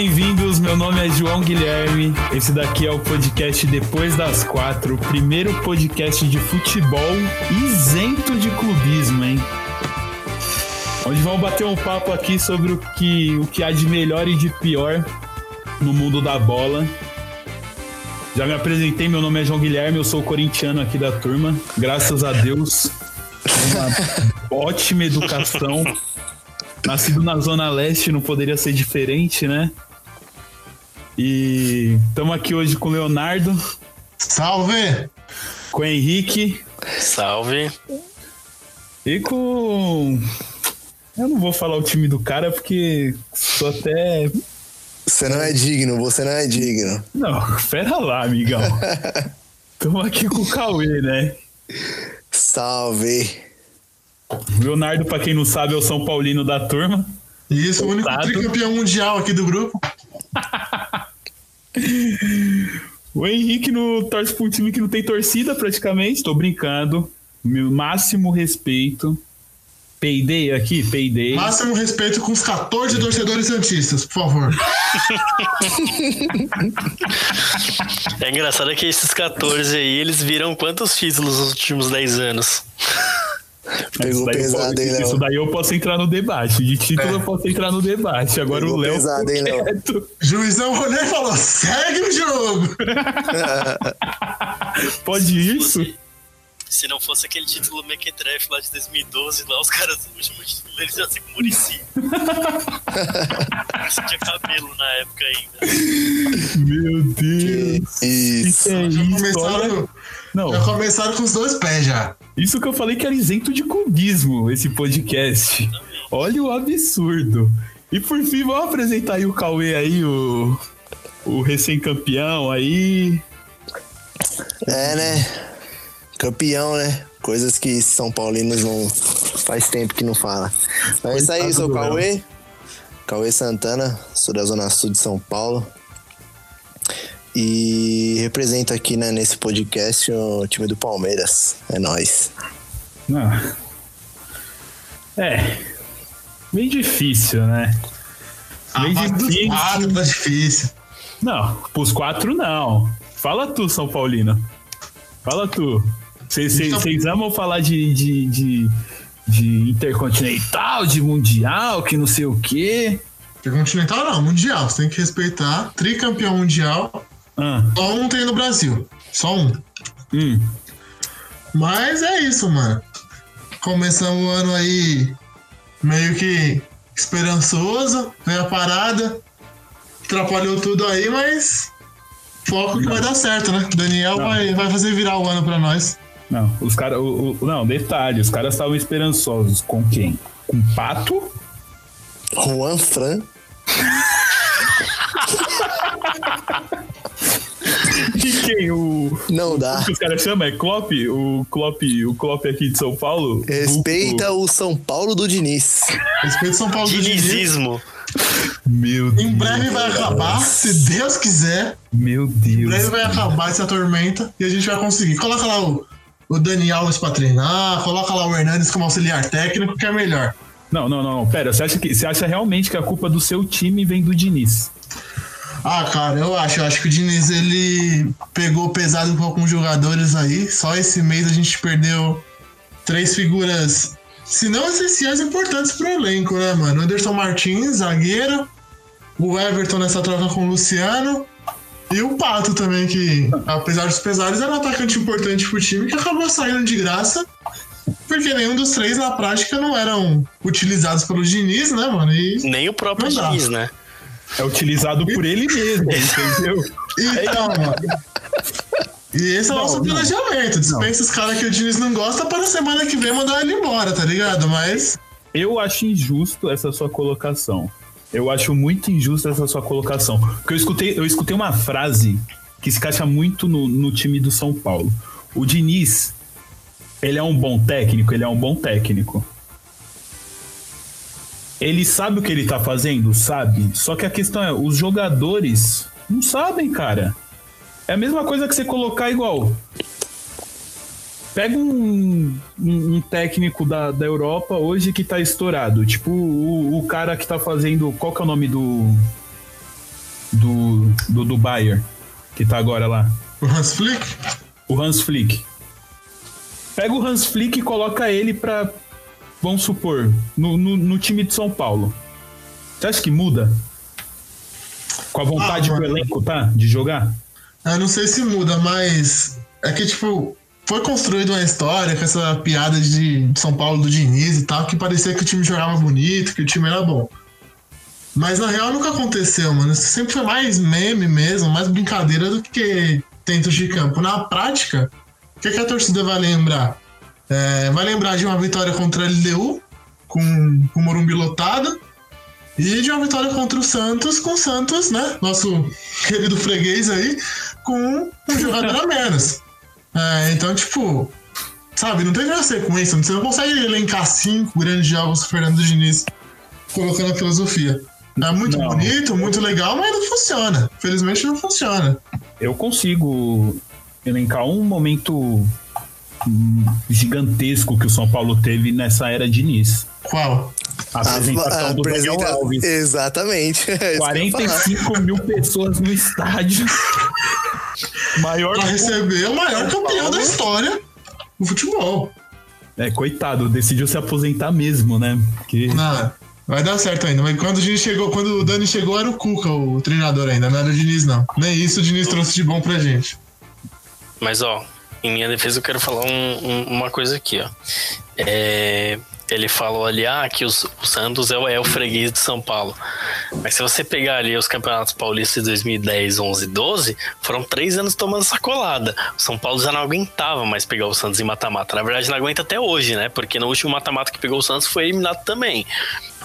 Bem-vindos, meu nome é João Guilherme. Esse daqui é o podcast Depois das Quatro, o primeiro podcast de futebol isento de clubismo, hein? Onde vamos bater um papo aqui sobre o que, o que há de melhor e de pior no mundo da bola. Já me apresentei, meu nome é João Guilherme, eu sou corintiano aqui da turma. Graças a Deus, uma ótima educação. Nascido na Zona Leste, não poderia ser diferente, né? E estamos aqui hoje com o Leonardo. Salve! Com o Henrique. Salve! E com. Eu não vou falar o time do cara porque sou até. Você não é digno, você não é digno. Não, pera lá, amigão. Estamos aqui com o Cauê, né? Salve! Leonardo, para quem não sabe, é o São Paulino da turma. Isso, o único tricampeão mundial aqui do grupo. o Henrique no, torce para um time que não tem torcida praticamente, tô brincando. Meu máximo respeito. Peidei aqui, peidei. Máximo respeito com os 14 torcedores santistas, por favor. é engraçado que esses 14 aí, eles viram quantos títulos nos últimos 10 anos? Pegou pesado, posso, hein, Léo? Isso daí eu posso entrar no debate. De título é. eu posso entrar no debate. Agora Pegou o Léo. pesado, hein, Léo? Juizão olhou e falou: segue o jogo! Pode isso? Se não fosse aquele título Mequetrefe lá de 2012, lá os caras, o último título deles já se com Murici. Isso tinha cabelo na época ainda. Meu Deus! Isso, isso é já, começaram, não. já começaram com os dois pés já. Isso que eu falei que era isento de cubismo, esse podcast. Olha o absurdo. E por fim, vamos apresentar aí o Cauê aí, o, o recém-campeão aí. É, né? Campeão, né? Coisas que São Paulinos não faz tempo que não fala. Mas é isso aí, sou o Cauê. Cauê Santana, sou da Zona Sul de São Paulo. E represento aqui né, nesse podcast o time do Palmeiras. É nós. Não. É. Bem difícil, né? Bem ah, difícil. Quatro tá difícil. Não, pros quatro não. Fala tu, São Paulino. Fala tu. Vocês então... amam falar de, de, de, de, intercontinental, de mundial, que não sei o quê. Intercontinental não, mundial. Você tem que respeitar. Tricampeão mundial. Ah. Só um tem no Brasil. Só um. Hum. Mas é isso, mano. Começamos o ano aí meio que esperançoso, veio a parada, atrapalhou tudo aí, mas foco que vai dar certo, né? Daniel vai, vai fazer virar o ano pra nós. Não, os caras. Não, detalhe, os caras estavam esperançosos com quem? Com Pato? Juan Fran. E quem? O. Não dá. O que os caras chamam? É Klopp? O Klopp, o Klopp aqui de São Paulo? Respeita o, o São Paulo do Diniz. Respeita o São Paulo do Diniz. Meu Deus. Em breve vai acabar, se Deus quiser. Meu Deus. Em breve vai acabar essa tormenta e a gente vai conseguir. Coloca lá o, o Dani Alves pra treinar, coloca lá o Hernandes como auxiliar técnico, que é melhor. Não, não, não. Pera, você acha, que, você acha realmente que a culpa do seu time vem do Diniz? Ah, cara, eu acho. Eu acho que o Diniz ele pegou pesado com alguns jogadores aí. Só esse mês a gente perdeu três figuras, se não essenciais, importantes pro elenco, né, mano? Anderson Martins, zagueiro. O Everton nessa troca com o Luciano. E o Pato também, que apesar dos pesares, era um atacante importante pro time que acabou saindo de graça. Porque nenhum dos três, na prática, não eram utilizados pelo Diniz, né, mano? E Nem o próprio Diniz, né? É utilizado por ele mesmo, entendeu? Então, mano. E esse é o nosso planejamento. Dispensa os caras que o Diniz não gosta para a semana que vem mandar ele embora, tá ligado? Mas. Eu acho injusto essa sua colocação. Eu acho muito injusta essa sua colocação. Porque eu escutei, eu escutei uma frase que se encaixa muito no, no time do São Paulo. O Diniz, ele é um bom técnico, ele é um bom técnico. Ele sabe o que ele tá fazendo? Sabe. Só que a questão é, os jogadores não sabem, cara. É a mesma coisa que você colocar igual. Pega um, um, um, técnico da, da Europa hoje que tá estourado. Tipo o, o cara que tá fazendo. Qual que é o nome do. do, do, do Bayern, que tá agora lá. O Hans Flick? O Hans Flick. Pega o Hans Flick e coloca ele pra, vamos supor, no, no, no time de São Paulo. Você acha que muda? Com a vontade Ah, do elenco, tá? De jogar? Eu não sei se muda, mas é que, tipo, foi construída uma história com essa piada de São Paulo do Diniz e tal, que parecia que o time jogava bonito, que o time era bom. Mas na real nunca aconteceu, mano. Isso sempre foi mais meme mesmo, mais brincadeira do que dentro de campo. Na prática, o que, que a torcida vai lembrar? É, vai lembrar de uma vitória contra a LDU, com, com o Morumbi lotado, e de uma vitória contra o Santos, com o Santos, né? Nosso querido freguês aí, com um jogador a menos. É, então, tipo, sabe, não tem uma sequência. Você não consegue elencar cinco grandes jogos do Fernando Diniz colocando a filosofia. É muito Não. bonito, muito legal, mas não funciona. Felizmente não funciona. Eu consigo elencar um momento gigantesco que o São Paulo teve nessa era Diniz. Qual? A apresentação do Daniel apresenta- Alves. Exatamente. É isso que eu ia falar. 45 mil pessoas no estádio. Maior. Pra receber o maior campeão da história do futebol. É, coitado, decidiu se aposentar mesmo, né? Porque Não, vai dar certo ainda. Mas quando o Diniz chegou, quando o Dani chegou, era o Cuca, o treinador ainda, não era o Diniz, não. Nem isso o Diniz trouxe de bom pra gente. Mas, ó, em minha defesa eu quero falar um- um- uma coisa aqui, ó. É, ele falou ali, ah, que os- o Santos é o, é o freguês de São Paulo. Mas se você pegar ali os campeonatos paulistas de 2010, 11 12, foram três anos tomando sacolada. O São Paulo já não aguentava mais pegar o Santos em mata-mata. Na verdade, não aguenta até hoje, né? Porque no último mata-mata que pegou o Santos foi eliminado também.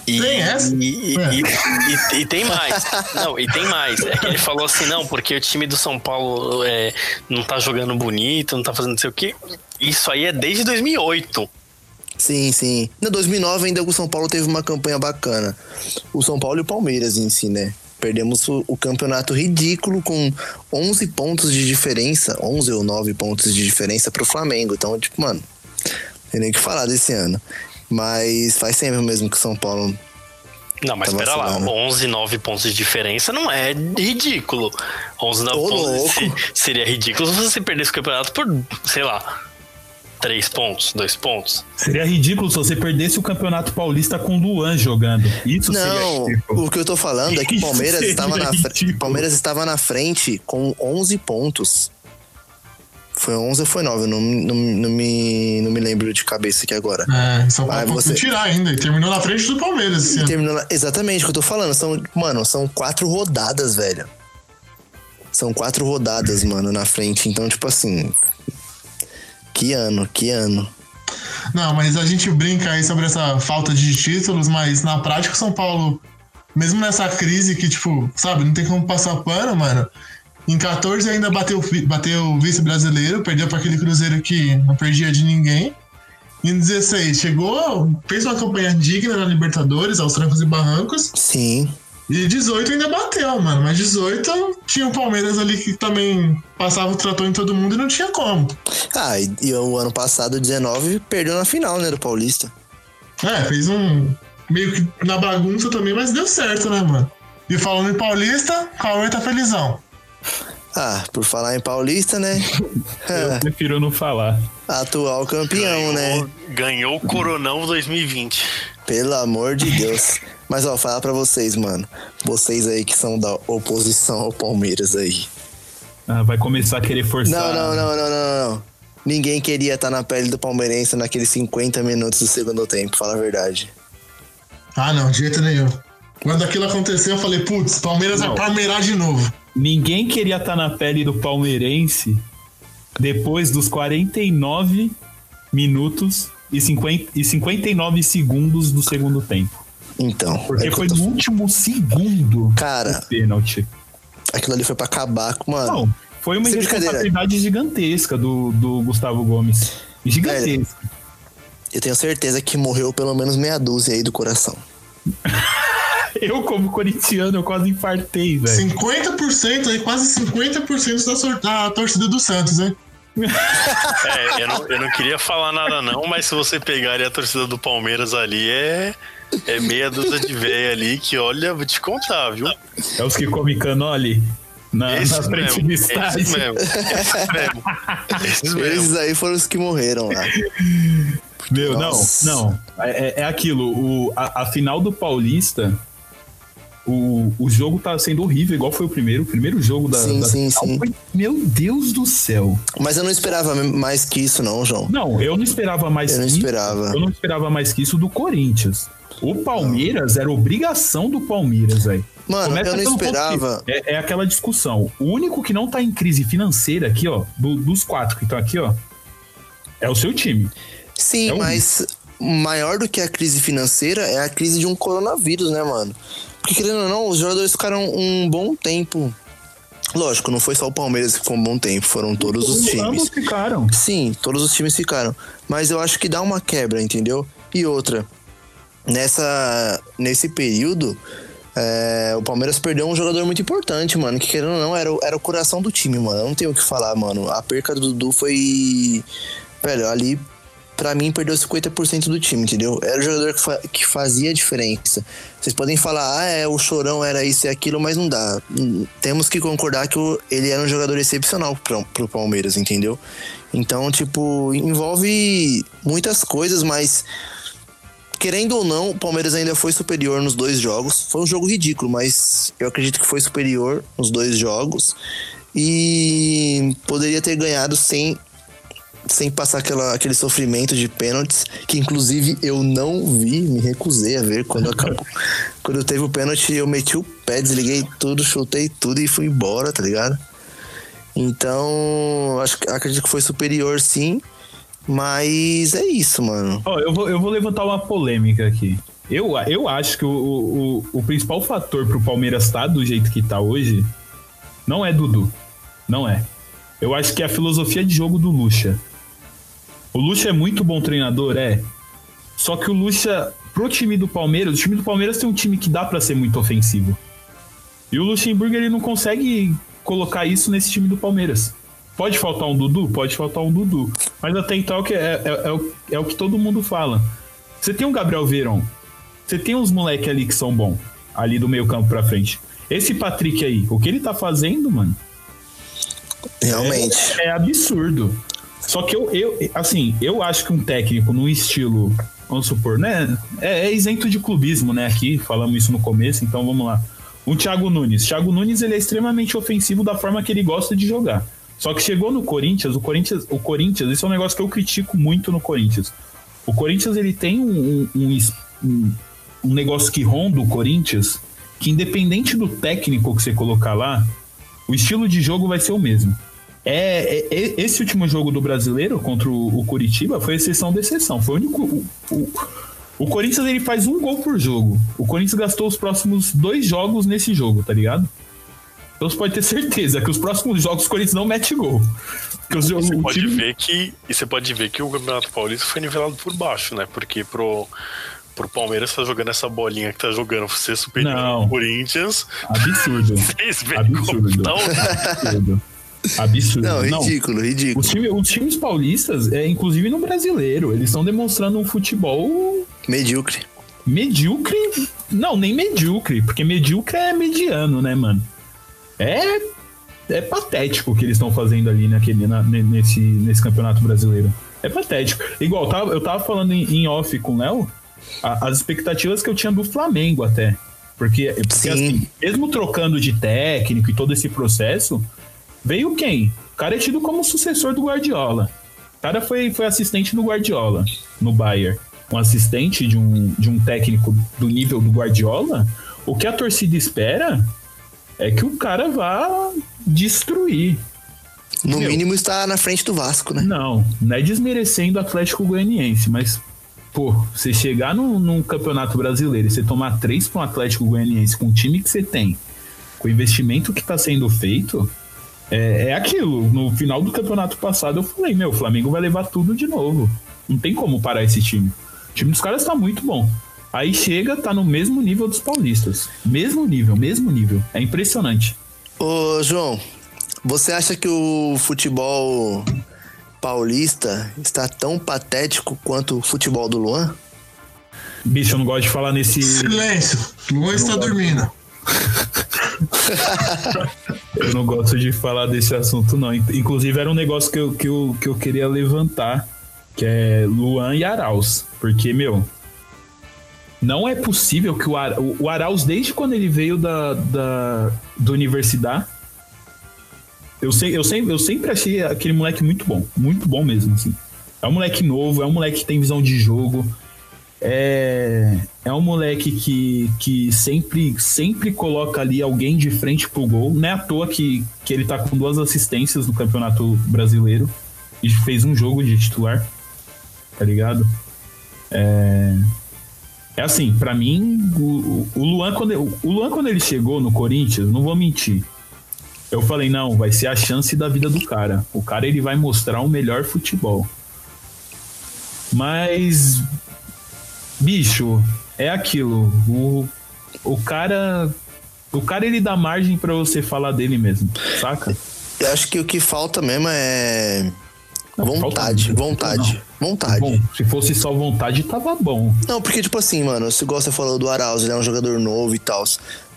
E, Tem essa? E, e- É. e- e- e tem mais. Não, e tem mais. É que ele falou assim, não, porque o time do São Paulo é, não tá jogando bonito, não tá fazendo não sei o quê. Isso aí é desde 2008. Sim, sim. No 2009 ainda o São Paulo teve uma campanha bacana. O São Paulo e o Palmeiras em si, né? Perdemos o, o campeonato ridículo com 11 pontos de diferença, 11 ou 9 pontos de diferença pro Flamengo. Então, tipo, mano, tem nem o que falar desse ano. Mas faz tempo mesmo que o São Paulo. Não, mas Tá pera lá, vacilando. 11, 9 pontos de diferença não é ridículo. 11, 9 Ô, pontos louco. se- seria ridículo se você perdesse o campeonato por, sei lá, 3 pontos, 2 pontos. seria ridículo se você perdesse o Campeonato Paulista com o Luan jogando. Isso Não, seria ridículo. o que eu tô falando é que o Palmeiras estava na. Palmeiras estava na frente com 11 pontos. Foi 11 ou foi 9? Eu não, não, não, me, não me lembro de cabeça aqui agora. É, São Paulo você- tirar ainda. E terminou na frente do Palmeiras ano. terminou na- Exatamente o que eu tô falando. São, mano, são quatro rodadas, velho. São quatro rodadas, mano, na frente. Então, tipo assim. Que ano, que ano. Não, mas a gente brinca aí sobre essa falta de títulos, mas na prática o São Paulo, mesmo nessa crise que, tipo, sabe, não tem como passar pano, mano. Em 14 ainda bateu, bateu o vice-brasileiro, perdeu para aquele Cruzeiro que não perdia de ninguém. Em 16 chegou, fez uma campanha digna na Libertadores, aos trancos e barrancos. Sim. E 18 ainda bateu, mano. Mas 18 tinha o Palmeiras ali que também passava o trator em todo mundo e não tinha como. Ah, e, e o ano passado, 19, perdeu na final, né, do Paulista. É, fez um. meio que na bagunça também, mas deu certo, né, mano? E falando em Paulista, Cauê tá felizão. Ah, por falar em Paulista, né? Eu prefiro não falar. Atual campeão, né? Ganhou o Coronão 2020. Pelo amor de Deus. Mas ó, falar pra vocês, mano. Vocês aí que são da oposição ao Palmeiras aí. Ah, vai começar a querer forçar. Não, não, não, não, não, não. Ninguém queria estar na pele do palmeirense naqueles 50 minutos do segundo tempo, fala a verdade. Ah, não, de jeito nenhum. Quando aquilo aconteceu, eu falei, putz, Palmeiras Não. vai palmeirar de novo. Ninguém queria estar na pele do palmeirense depois dos 49 minutos e, 50, e 59 segundos do segundo tempo. Então, Porque é foi tô- no último segundo Cara. do pênalti. aquilo ali foi pra acabar com, mano. Não, foi uma Sem brincadeira. responsabilidade gigantesca do, do Gustavo Gomes. Gigantesca. Eu tenho certeza que morreu pelo menos meia dúzia aí do coração. Eu, como corintiano, eu quase infartei, velho. 50% aí, quase 50% da, sor- da torcida do Santos, hein? É, eu não, eu não queria falar nada não, mas se você pegar ali a torcida do Palmeiras ali, é... É meia dúzia de véia ali que, olha, vou te contar, viu? É os que comem canole na, Esse na frente mesmo, do esses estádio. mesmo, esses mesmo. Esses mesmo. Esses aí foram os que morreram lá. Meu, Nossa. não, não. É, é aquilo. O, a, a final do Paulista, o, o jogo tá sendo horrível, igual foi o primeiro. O primeiro jogo da, Sim, da sim, sim. foi- Meu Deus do céu. Mas eu não esperava mais que isso, não, João. Não, eu não esperava mais Eu não que esperava. Eu não esperava mais que isso do Corinthians. O Palmeiras era obrigação do Palmeiras, velho. Mano, Começa eu não esperava. É, é aquela discussão. O único que não tá em crise financeira aqui, ó, do- dos quatro que estão aqui, ó, é o seu time. Sim, É mas maior do que a crise financeira é a crise de um coronavírus, né, mano? Porque querendo ou não, os jogadores ficaram um bom tempo. Lógico, não foi só o Palmeiras que ficou um bom tempo, foram todos os times. Ambos ficaram. Sim, todos os times ficaram. Mas eu acho que dá uma quebra, entendeu? E outra, nessa, nesse período, é, o Palmeiras perdeu um jogador muito importante, mano. Que querendo ou não, era, o- era o coração do time, mano. Eu não tenho o que falar, mano. A perca do Dudu foi. Velho, ali, pra mim, perdeu 50% do time, entendeu? Era o jogador que, fa- que fazia a diferença. Vocês podem falar, ah, é, o chorão era isso e aquilo, mas não dá. Temos que concordar que o- ele era um jogador excepcional pro, pro Palmeiras, entendeu? Então, tipo, envolve muitas coisas, mas querendo ou não, o Palmeiras ainda foi superior nos dois jogos. Foi um jogo ridículo, mas eu acredito que foi superior nos dois jogos. E poderia ter ganhado sem, sem passar aquela, aquele sofrimento de pênaltis, que inclusive eu não vi, me recusei a ver quando acabou. quando teve o pênalti, eu meti o pé, desliguei tudo, chutei tudo e fui embora, tá ligado? Então, acho, acredito que foi superior sim. Mas é isso, mano. Ó, eu, vou, eu vou levantar uma polêmica aqui. Eu, eu acho que o, o, o, o principal fator pro Palmeiras estar do jeito que tá hoje não é Dudu. Não é. Eu acho que é a filosofia de jogo do Lucha. O Lucha é muito bom treinador, é. Só que o Lucha, pro time do Palmeiras, o time do Palmeiras tem um time que dá pra ser muito ofensivo. E o Luxemburgo ele não consegue colocar isso nesse time do Palmeiras. Pode faltar um Dudu? Pode faltar um Dudu. Mas até então é, o que- é, é- é o, é o que todo mundo fala. Você tem um Gabriel Verón. Você tem uns moleque ali que são bons. Ali do meio campo pra frente. Esse Patrick aí, o que ele tá fazendo, mano? Realmente. É absurdo. Só que eu, eu, assim, eu acho que um técnico num estilo, vamos supor, né? É, é isento de clubismo, né? Aqui, falamos isso no começo, então vamos lá. Um Thiago Nunes. Thiago Nunes, ele é extremamente ofensivo da forma que ele gosta de jogar. Só que chegou no Corinthians, o Corinthians, o Corinthians, isso é um negócio que eu critico muito no Corinthians. O Corinthians, ele tem um, um, um- um negócio que ronda o Corinthians, que independente do técnico que você colocar lá, o estilo de jogo vai ser o mesmo. É, é- é- esse último jogo do brasileiro contra o, o Curitiba foi exceção da exceção. Foi o único. O, o- o Corinthians ele faz um gol por jogo. O Corinthians gastou os próximos dois jogos nesse jogo, tá ligado? Então você pode ter certeza que os próximos jogos o Corinthians não mete gol. Porque os, Você pode time- ver que e você pode ver que o Campeonato Paulista foi nivelado por baixo, né? Porque pro pro Palmeiras tá jogando essa bolinha que tá jogando ser superior ao Corinthians. Absurdo. Vocês veem como Absurdo. tá o- Absurdo. Absurdo. Não, Não, ridículo, ridículo. Os, time- os times paulistas, é, inclusive no brasileiro, eles estão demonstrando um futebol Medíocre. medíocre. Não, nem medíocre, porque medíocre é mediano, né, mano? É, é patético o que eles estão fazendo ali naquele, na- ne- nesse, nesse campeonato brasileiro. É patético. Igual, eu tava, eu tava falando em, em off com o Léo, a- as expectativas que eu tinha do Flamengo até. Porque, porque Sim. assim, mesmo trocando de técnico e todo esse processo, veio quem? O cara é tido como sucessor do Guardiola. O cara foi, foi assistente do Guardiola no Bayern. Um assistente de um, de um técnico do nível do Guardiola. O que a torcida espera é que o cara vá destruir. No Meu. mínimo está na frente do Vasco, né? Não, não é desmerecendo o Atlético Goianiense, mas, pô, você chegar num, num campeonato brasileiro e você tomar três para um Atlético Goianiense com o time que você tem, com o investimento que está sendo feito, é, é aquilo. No final do campeonato passado eu falei, meu, o Flamengo vai levar tudo de novo. Não tem como parar esse time. O time dos caras tá muito bom. Aí chega, tá no mesmo nível dos paulistas. Mesmo nível, mesmo nível. É impressionante. Ô, João, você acha que o futebol paulista está tão patético quanto o futebol do Luan? Bicho, eu não gosto de falar nesse. Silêncio. Luan está dormindo. eu não gosto de falar desse assunto, não. Inclusive, era um negócio que eu, que eu, que eu queria levantar, que é Luan e Arauz. Porque, meu, não é possível que o, Ar, o, Arauz, desde quando ele veio da, da, da universidade, eu, sei, eu, sempre, eu sempre achei aquele moleque muito bom. Muito bom mesmo, assim. É um moleque novo, é um moleque que tem visão de jogo. É, é um moleque que, que sempre, sempre coloca ali alguém de frente pro gol. Não é à toa que, que ele tá com duas assistências no Campeonato Brasileiro. E fez um jogo de titular. Tá ligado? É, é assim, para mim, o, o, Luan, quando, o Luan, quando ele chegou no Corinthians, não vou mentir. Eu falei, não, vai ser a chance da vida do cara. O cara ele vai mostrar o melhor futebol. Mas, bicho, é aquilo. O, o cara. O cara ele dá margem para você falar dele mesmo, saca? Eu acho que o que falta mesmo é Vontade, falta... vontade, não. vontade. Bom, se fosse só vontade, tava bom. Não, porque, tipo assim, mano, você gosta falou do Arauz, ele é um jogador novo e tal.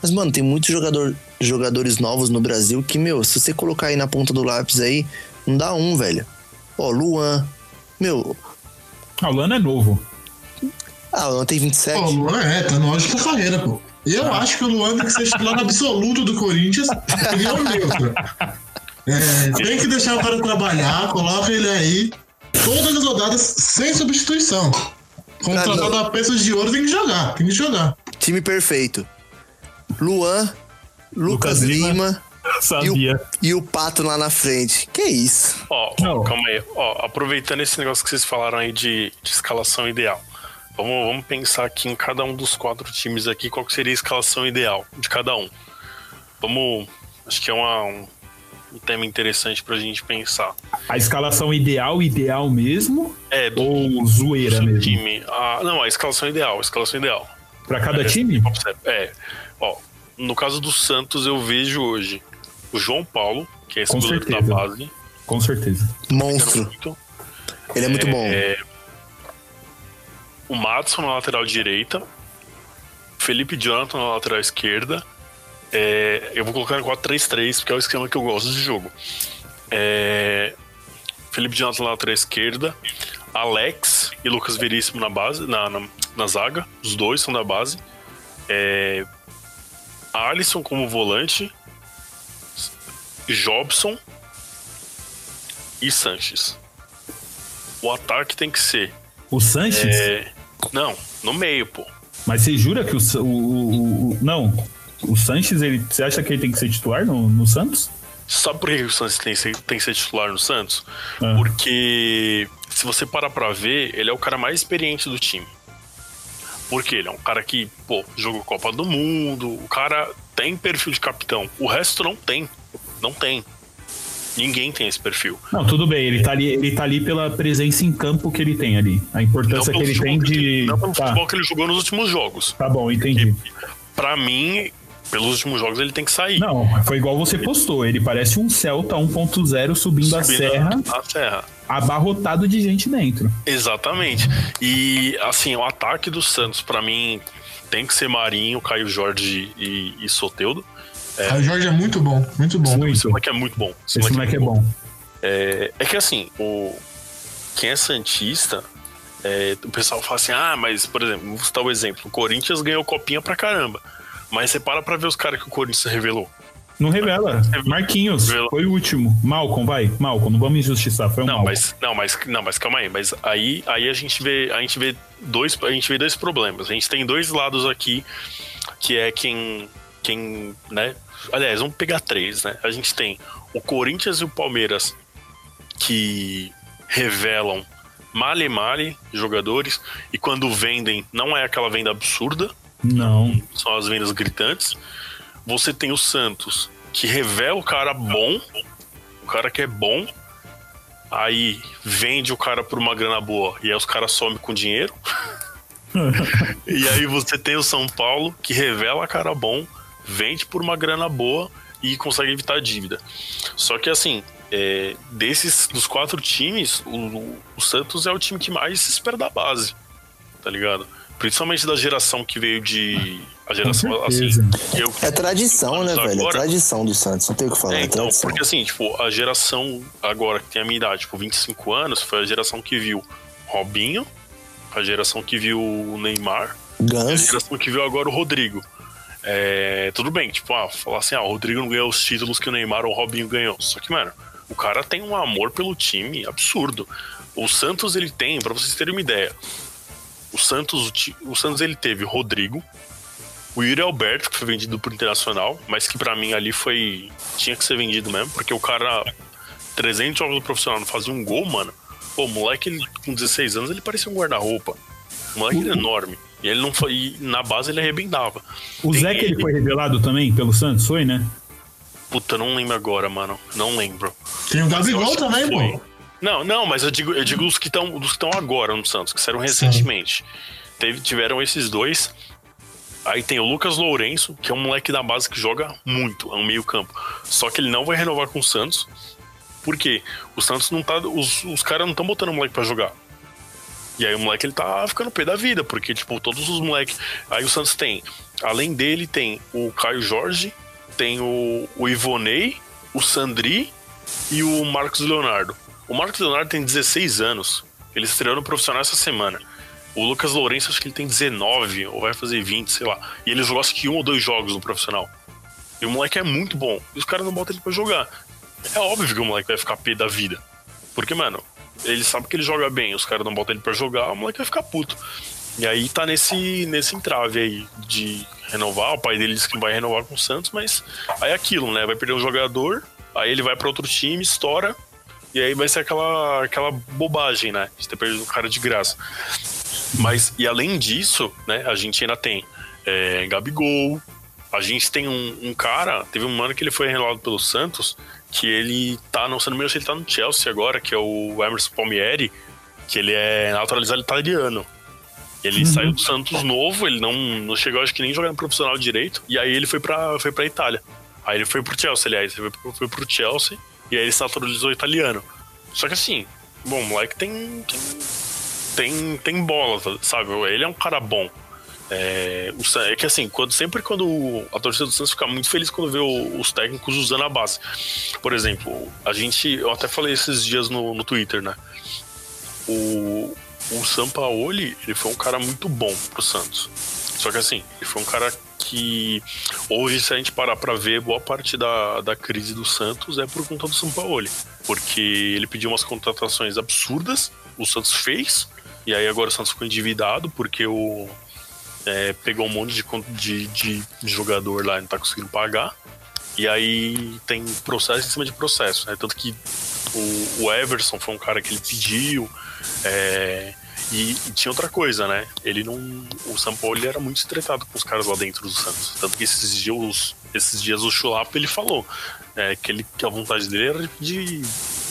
Mas, mano, tem muitos jogador, jogadores novos no Brasil que, meu, se você colocar aí na ponta do lápis aí, não dá um, velho. Ó, Luan. Meu. Ah, o Luan é novo. Ah, o Luan tem 27. Pô, o Luan é, tá no auge da carreira, pô. Eu ah. acho que o Luan tem que ser titular absoluto do Corinthians e é o meu, é, tem que deixar o cara trabalhar, coloca ele aí. Todas as rodadas sem substituição. Contratado a peças de ouro tem que jogar, tem que jogar. Time perfeito. Luan, Lucas, Lucas Lima, Lima Sabia. E o, e o, Pato lá na frente. Que isso? Ó, oh, calma aí. Ó, aproveitando esse negócio que vocês falaram aí de, de escalação ideal. Vamos, vamos pensar aqui em cada um dos quatro times aqui, qual seria a escalação ideal de cada um. Vamos. Acho que é uma, um, um tema interessante pra gente pensar. A escalação ideal, ideal mesmo? É, do, ou zoeira do mesmo? Time. Ah, não, a escalação ideal, a escalação ideal. Pra cada é, time? É. Ó, no caso do Santos, eu vejo hoje o João Paulo, que é esse goleiro da base. Com certeza. Monstro. Ele é muito bom. É, o Madison na lateral direita. Felipe Jonathan na lateral esquerda. É, eu vou colocar no 4-3-3, porque é o esquema que eu gosto de jogo. É, Felipe Jonathan na lateral esquerda, Alex e Lucas Veríssimo na base, na, na, na zaga, os dois são da base. É, Alisson como volante, Jobson e Sanches. O ataque tem que ser. O Sanches? É, não, no meio, pô. Mas você jura que o, o, o, o não? o Sanches, ele, você acha que ele tem que ser titular no, no Santos? Sabe por que o Santos tem, tem que ser titular no Santos? Ah. Porque se você parar pra ver, ele é o cara mais experiente do time. Porque ele é um cara que, pô, jogou Copa do Mundo, o cara tem perfil de capitão. O resto não tem. Não tem. Ninguém tem esse perfil. Não, tudo bem, ele tá ali, ele tá ali pela presença em campo que ele tem ali. A importância que ele tem de. não pelo tá. futebol que ele jogou nos últimos jogos. Tá bom, entendi. Para mim, pelos últimos jogos ele tem que sair. Não, foi igual você postou. Ele parece um Celta 1.0 subindo, subindo a serra. A serra. Abarrotado de gente dentro. Exatamente. E assim, o ataque do Santos, para mim, tem que ser Marinho, Caio Jorge e, e Soteudo. É, Caio Jorge é muito bom, muito bom. Muito. Esse moleque é muito bom. Esse, Esse moleque é, é bom. É, é, que assim, o, quem é Santista, é, o pessoal fala assim: ah, mas, por exemplo, vou citar o um exemplo: o Corinthians ganhou copinha pra caramba. Mas você para pra ver os caras que o Corinthians revelou. Não revela. Marquinhos revela. foi o último. Malcom, vai. Malcom, não vamos injustiçar, foi um não, mas não, mas não, mas calma aí, mas aí, aí a gente vê, a gente vê dois, a gente vê dois problemas. A gente tem dois lados aqui que é quem quem, né? Aliás, vamos pegar três, né? A gente tem o Corinthians e o Palmeiras que revelam male male jogadores e quando vendem não é aquela venda absurda, não. São as vendas gritantes. Você tem o Santos, que revela o cara bom, o cara que é bom, aí vende o cara por uma grana boa e aí os caras somem com dinheiro. e aí você tem o São Paulo, que revela cara bom, vende por uma grana boa e consegue evitar a dívida. Só que assim, é, desses dos quatro times, o, o, Santos é o time que mais se espera da base, tá ligado? Principalmente da geração que veio de. A geração assim. Eu, é tradição, né, velho? É agora, é tradição do Santos, não tem o que falar. É, é então, porque assim, tipo, a geração agora que tem a minha idade, tipo, 25 anos, foi a geração que viu Robinho, a geração que viu o Neymar, Gans. a geração que viu agora o Rodrigo. É, tudo bem, tipo, ah, falar assim, ah, o Rodrigo não ganhou os títulos que o Neymar ou o Robinho ganhou. Só que, mano, o cara tem um amor pelo time absurdo. O Santos, ele tem, para vocês terem uma ideia, o Santos, o Santos ele teve Rodrigo, o Yuri Alberto, que foi vendido pro Internacional, mas que para mim ali foi. tinha que ser vendido mesmo, porque o cara, 300 jogos do profissional, não fazia um gol, mano. Pô, o moleque, ele, com 16 anos, ele parecia um guarda-roupa. O moleque enorme. E ele não foi. E na base ele arrebentava. O Zé que ele, ele foi revelado também pelo Santos, foi, né? Puta, não lembro agora, mano. Não lembro. Tem o Gabigol também, pô. Não, não, mas eu digo, eu digo os que estão os que estão agora no Santos, que saíram recentemente. Teve, tiveram esses dois. Aí tem o Lucas Lourenço, que é um moleque da base que joga muito, é um meio-campo. Só que ele não vai renovar com o Santos. Por quê? O Santos não tá. Os, os caras não estão botando o moleque pra jogar. E aí o moleque ele tá ficando pé da vida, porque, tipo, todos os moleques. Aí o Santos tem. Além dele, tem o Caio Jorge, tem o, o Ivonei, o Sandri e o Marcos Leonardo. O Marcos Leonardo tem 16 anos. Ele estreou no profissional essa semana. O Lucas Lourenço, acho que ele tem 19, ou vai fazer 20, sei lá. E ele jogou acho que um ou dois jogos no profissional. E o moleque é muito bom. E os caras não botam ele pra jogar. É óbvio que o moleque vai ficar pé da vida. Porque, mano, ele sabe que ele joga bem, os caras não botam ele pra jogar, o moleque vai ficar puto. E aí tá nesse, nesse entrave aí de renovar. O pai dele disse que vai renovar com o Santos, mas aí é aquilo, né? Vai perder um jogador, aí ele vai para outro time, estoura, e aí vai ser aquela, aquela bobagem, né? De ter perdido um cara de graça. Mas, e além disso, né, a gente ainda tem é, Gabigol, a gente tem um, um, cara, teve um mano que ele foi renovado pelo Santos, que ele tá, não sei no meu se ele tá no Chelsea agora, que é o Emerson Palmieri, que ele é naturalizado italiano. Ele uhum. saiu do Santos novo, ele não, não chegou, acho que nem jogando profissional direito, e aí ele foi pra, foi pra Itália. Aí ele foi pro Chelsea, aliás, ele foi, foi pro Chelsea, e aí ele se naturalizou italiano. Só que assim, bom, o moleque tem, tem, tem, tem bola, sabe? Ele é um cara bom. É, o, é que assim, quando, sempre quando a torcida do Santos fica muito feliz quando vê o, os técnicos usando a base. Por exemplo, a gente, eu até falei esses dias no, no Twitter, né? O, o Sampaoli, ele foi um cara muito bom pro Santos. Só que assim, ele foi um cara que hoje, se a gente parar para ver, boa parte da, da crise do Santos é por conta do Sampaoli. Porque ele pediu umas contratações absurdas, o Santos fez, e aí agora o Santos ficou endividado porque o é, pegou um monte de, de, de, jogador lá e não tá conseguindo pagar. E aí tem processo em cima de processo, né? Tanto que o, o Everson foi um cara que ele pediu. É, e, e, tinha outra coisa, né? Ele não. O São Paulo era muito estretado com os caras lá dentro do Santos. Tanto que esses dias, esses dias o Chulap ele falou é, que, ele, que a vontade dele era de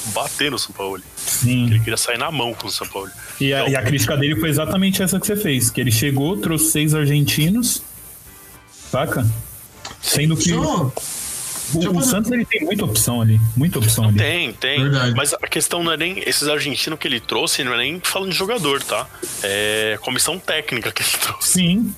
bater no São Paulo. Sim. Ele queria sair na mão com o São Paulo. E a, então, e a crítica dele foi exatamente essa que você fez: que ele chegou, trouxe seis argentinos, saca? Sendo que. O, o Santos ele tem muita opção ali, muita opção ali. Tem, tem. Verdade. Mas a questão não é nem esses argentinos que ele trouxe, não é nem falando de jogador, tá? É comissão técnica que ele trouxe. Sim.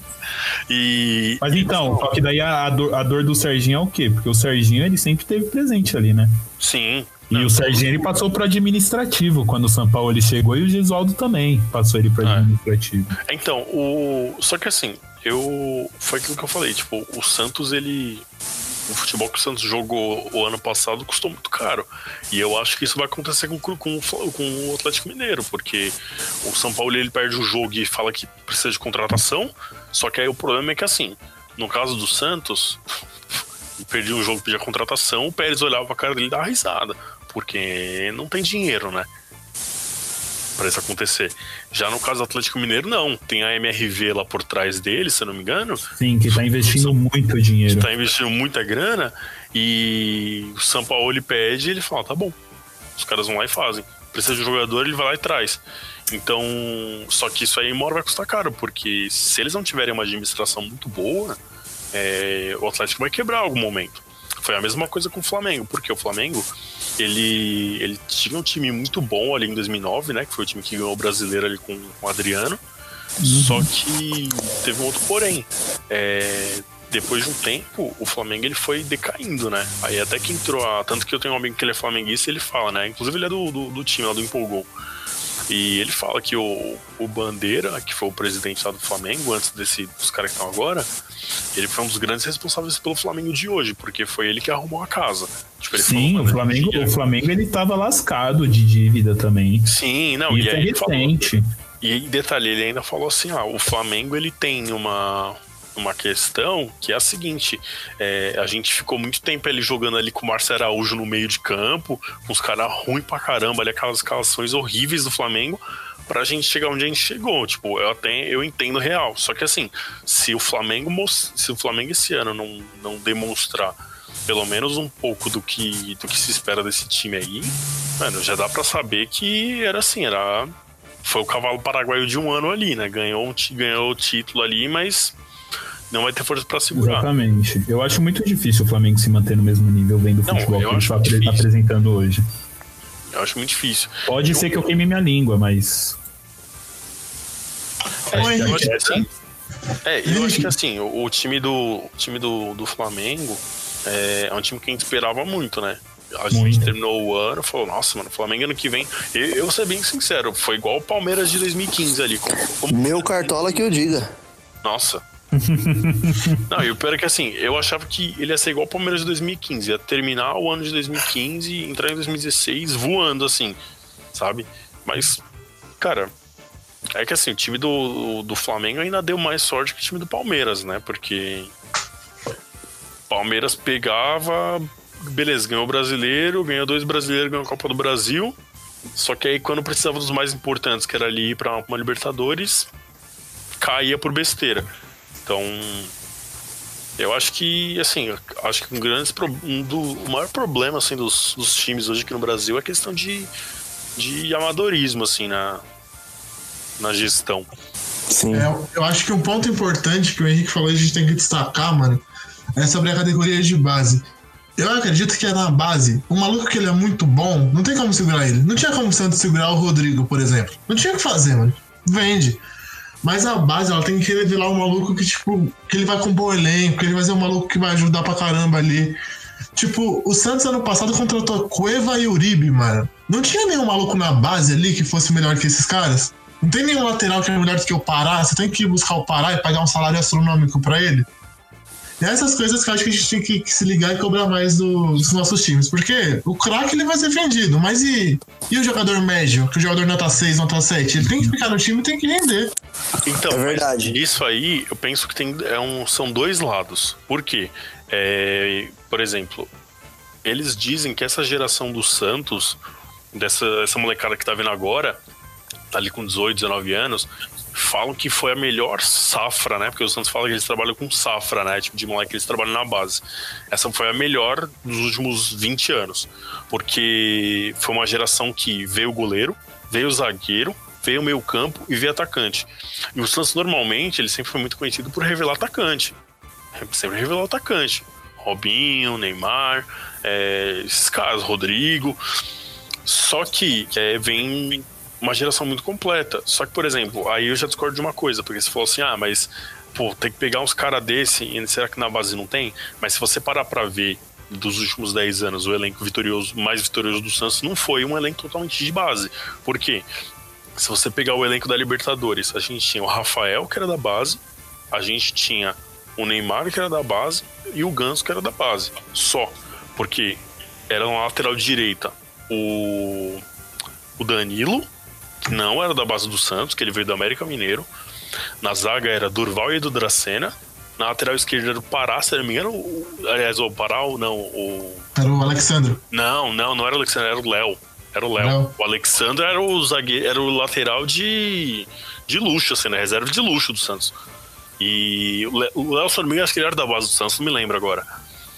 E. Mas então, só que daí a, dor, a dor do Serginho é o quê? Porque o Serginho ele sempre teve presente ali, né? Sim. E não, o Serginho ele passou para administrativo quando o São Paulo ele chegou e o Gesualdo também passou ele para é. administrativo. Então, o só que assim, eu foi aquilo que eu falei, tipo, o Santos ele o futebol que o Santos jogou o ano passado custou muito caro. E eu acho que isso vai acontecer com, com, com o Atlético Mineiro, porque o São Paulo ele perde o jogo e fala que precisa de contratação, só que aí o problema é que assim, no caso do Santos, perdi um jogo, pedia contratação, o Pérez olhava pra cara dele e dava risada porque não tem dinheiro, né? Para isso acontecer. Já no caso do Atlético Mineiro, não. Tem a MRV lá por trás dele, se eu não me engano. Sim, que tá investindo muito dinheiro. Que tá investindo muita grana e o São Paulo ele pede e ele fala: tá bom. Os caras vão lá e fazem. Precisa de um jogador, ele vai lá e traz. Então, só que isso aí uma hora vai custar caro, porque se eles não tiverem uma administração muito boa, é, o Atlético vai quebrar em algum momento. Foi a mesma coisa com o Flamengo, porque o Flamengo ele, ele tinha um time muito bom ali em 2009, né? Que foi o time que ganhou o brasileiro ali com, com o Adriano. Só que teve um outro porém. É, depois de um tempo, o Flamengo ele foi decaindo, né? Aí até que entrou a. Tanto que eu tenho um amigo que ele é flamenguista ele fala, né? Inclusive ele é do, do, do time lá do Empolgou. E ele fala que o, o Bandeira, que foi o presidente lá do Flamengo, antes desse, dos caras que estão agora, ele foi um dos grandes responsáveis pelo Flamengo de hoje, porque foi ele que arrumou a casa. Tipo, Sim, falou, o Flamengo, o Flamengo ele tava lascado de dívida também. Sim, não, e, e aí ele falou, E detalhe, ele ainda falou assim, ah, o Flamengo ele tem uma uma questão que é a seguinte: é, a gente ficou muito tempo ali jogando ali com o Márcio Araújo no meio de campo, com os caras ruins pra caramba, ali aquelas escalações horríveis do Flamengo, pra gente chegar onde a gente chegou. Tipo, eu até eu entendo real. Só que assim, se o Flamengo se o Flamengo esse ano não, não demonstrar pelo menos um pouco do que, do que se espera desse time aí, mano, já dá para saber que era assim, era foi o cavalo paraguaio de um ano ali, né? Ganhou, ganhou o título ali, mas não vai ter força para segurar. Exatamente. Eu acho muito difícil o Flamengo se manter no mesmo nível vendo o futebol que ele está apresentando hoje. Eu acho muito difícil. Pode eu... ser que eu queime minha língua, mas. É, eu acho que assim. É, eu acho que assim, o, o time do o time do, do Flamengo é, é, um time que a gente esperava muito, né? A gente muito. terminou o ano e falou, nossa, mano, Flamengo ano que vem. Eu, eu vou ser bem sincero, foi igual o Palmeiras de 2015 ali. Como, como... Meu cartola que eu diga. Nossa, não, e o pior é que assim, eu achava que ele ia ser igual o Palmeiras de 2015, ia terminar o ano de 2015 e entrar em 2016 voando, assim, sabe? Mas, cara, é que assim, o time do, do Flamengo ainda deu mais sorte que o time do Palmeiras, né? Porque Palmeiras pegava, beleza, ganhou o brasileiro, ganhou dois brasileiros, ganhou a Copa do Brasil. Só que aí quando precisava dos mais importantes, que era ali pra uma Libertadores, caía por besteira. Então, eu acho que, assim, acho que um, grande, um do, o maior problema assim, dos, dos times hoje aqui no Brasil é a questão de, de amadorismo, assim, na, na gestão. Sim. É, eu acho que um ponto importante que o Henrique falou a gente tem que destacar, mano, é sobre a categoria de base. Eu acredito que é na base. O maluco que ele é muito bom, não tem como segurar ele. Não tinha como Santos segurar o Rodrigo, por exemplo. Não tinha o que fazer, mano. Vende. Mas a base, ela tem que revelar um maluco que, tipo, que ele vai compor o elenco, que ele vai ser um maluco que vai ajudar pra caramba ali. Tipo, o Santos ano passado contratou Cueva e Uribe, mano. Não tinha nenhum maluco na base ali que fosse melhor que esses caras? Não tem nenhum lateral que é melhor do que o Pará? Você tem que buscar o Pará e pagar um salário astronômico para ele? Essas coisas que eu acho que a gente tem que, que se ligar e cobrar mais do, dos nossos times. Porque o craque ele vai ser vendido, mas e, e o jogador médio, que o jogador nota 6, nota 7? Ele tem que ficar no time e tem que render. Então, é verdade. Isso aí, eu penso que tem, é um, são dois lados. Por quê? É, por exemplo, eles dizem que essa geração do Santos, dessa essa molecada que tá vendo agora, tá ali com 18, 19 anos, falam que foi a melhor safra, né? Porque o Santos fala que eles trabalham com safra, né? Tipo de moleque, eles trabalham na base. Essa foi a melhor dos últimos 20 anos. Porque foi uma geração que veio o goleiro, veio o zagueiro, veio o meio campo e veio atacante. E o Santos, normalmente, ele sempre foi muito conhecido por revelar atacante. Sempre revelou atacante. Robinho, Neymar, é, esses caras, Rodrigo. Só que é, vem uma geração muito completa. Só que, por exemplo, aí eu já discordo de uma coisa, porque você falou assim, ah, mas pô, tem que pegar uns caras desse, e será que na base não tem? Mas se você parar pra ver dos últimos 10 anos, o elenco vitorioso, mais vitorioso do Santos não foi um elenco totalmente de base. Por quê? Se você pegar o elenco da Libertadores, a gente tinha o Rafael, que era da base, a gente tinha o Neymar, que era da base, e o Ganso, que era da base. Só. Porque era na lateral direita o, o Danilo, que não era da base do Santos, que ele veio do América Mineiro. Na zaga era Durval e do Dracena. Na lateral esquerda era o Pará, se não me engano. O, aliás, o Pará ou não? O... Era o Alexandre. Não, não, não era o Alexandre, era o Léo. Era o Léo. O Alexandre era o zagueiro, era o lateral de, de luxo, assim, né? Reserva de luxo do Santos. E o Léo, se não me engano, acho que ele era da base do Santos, não me lembro agora.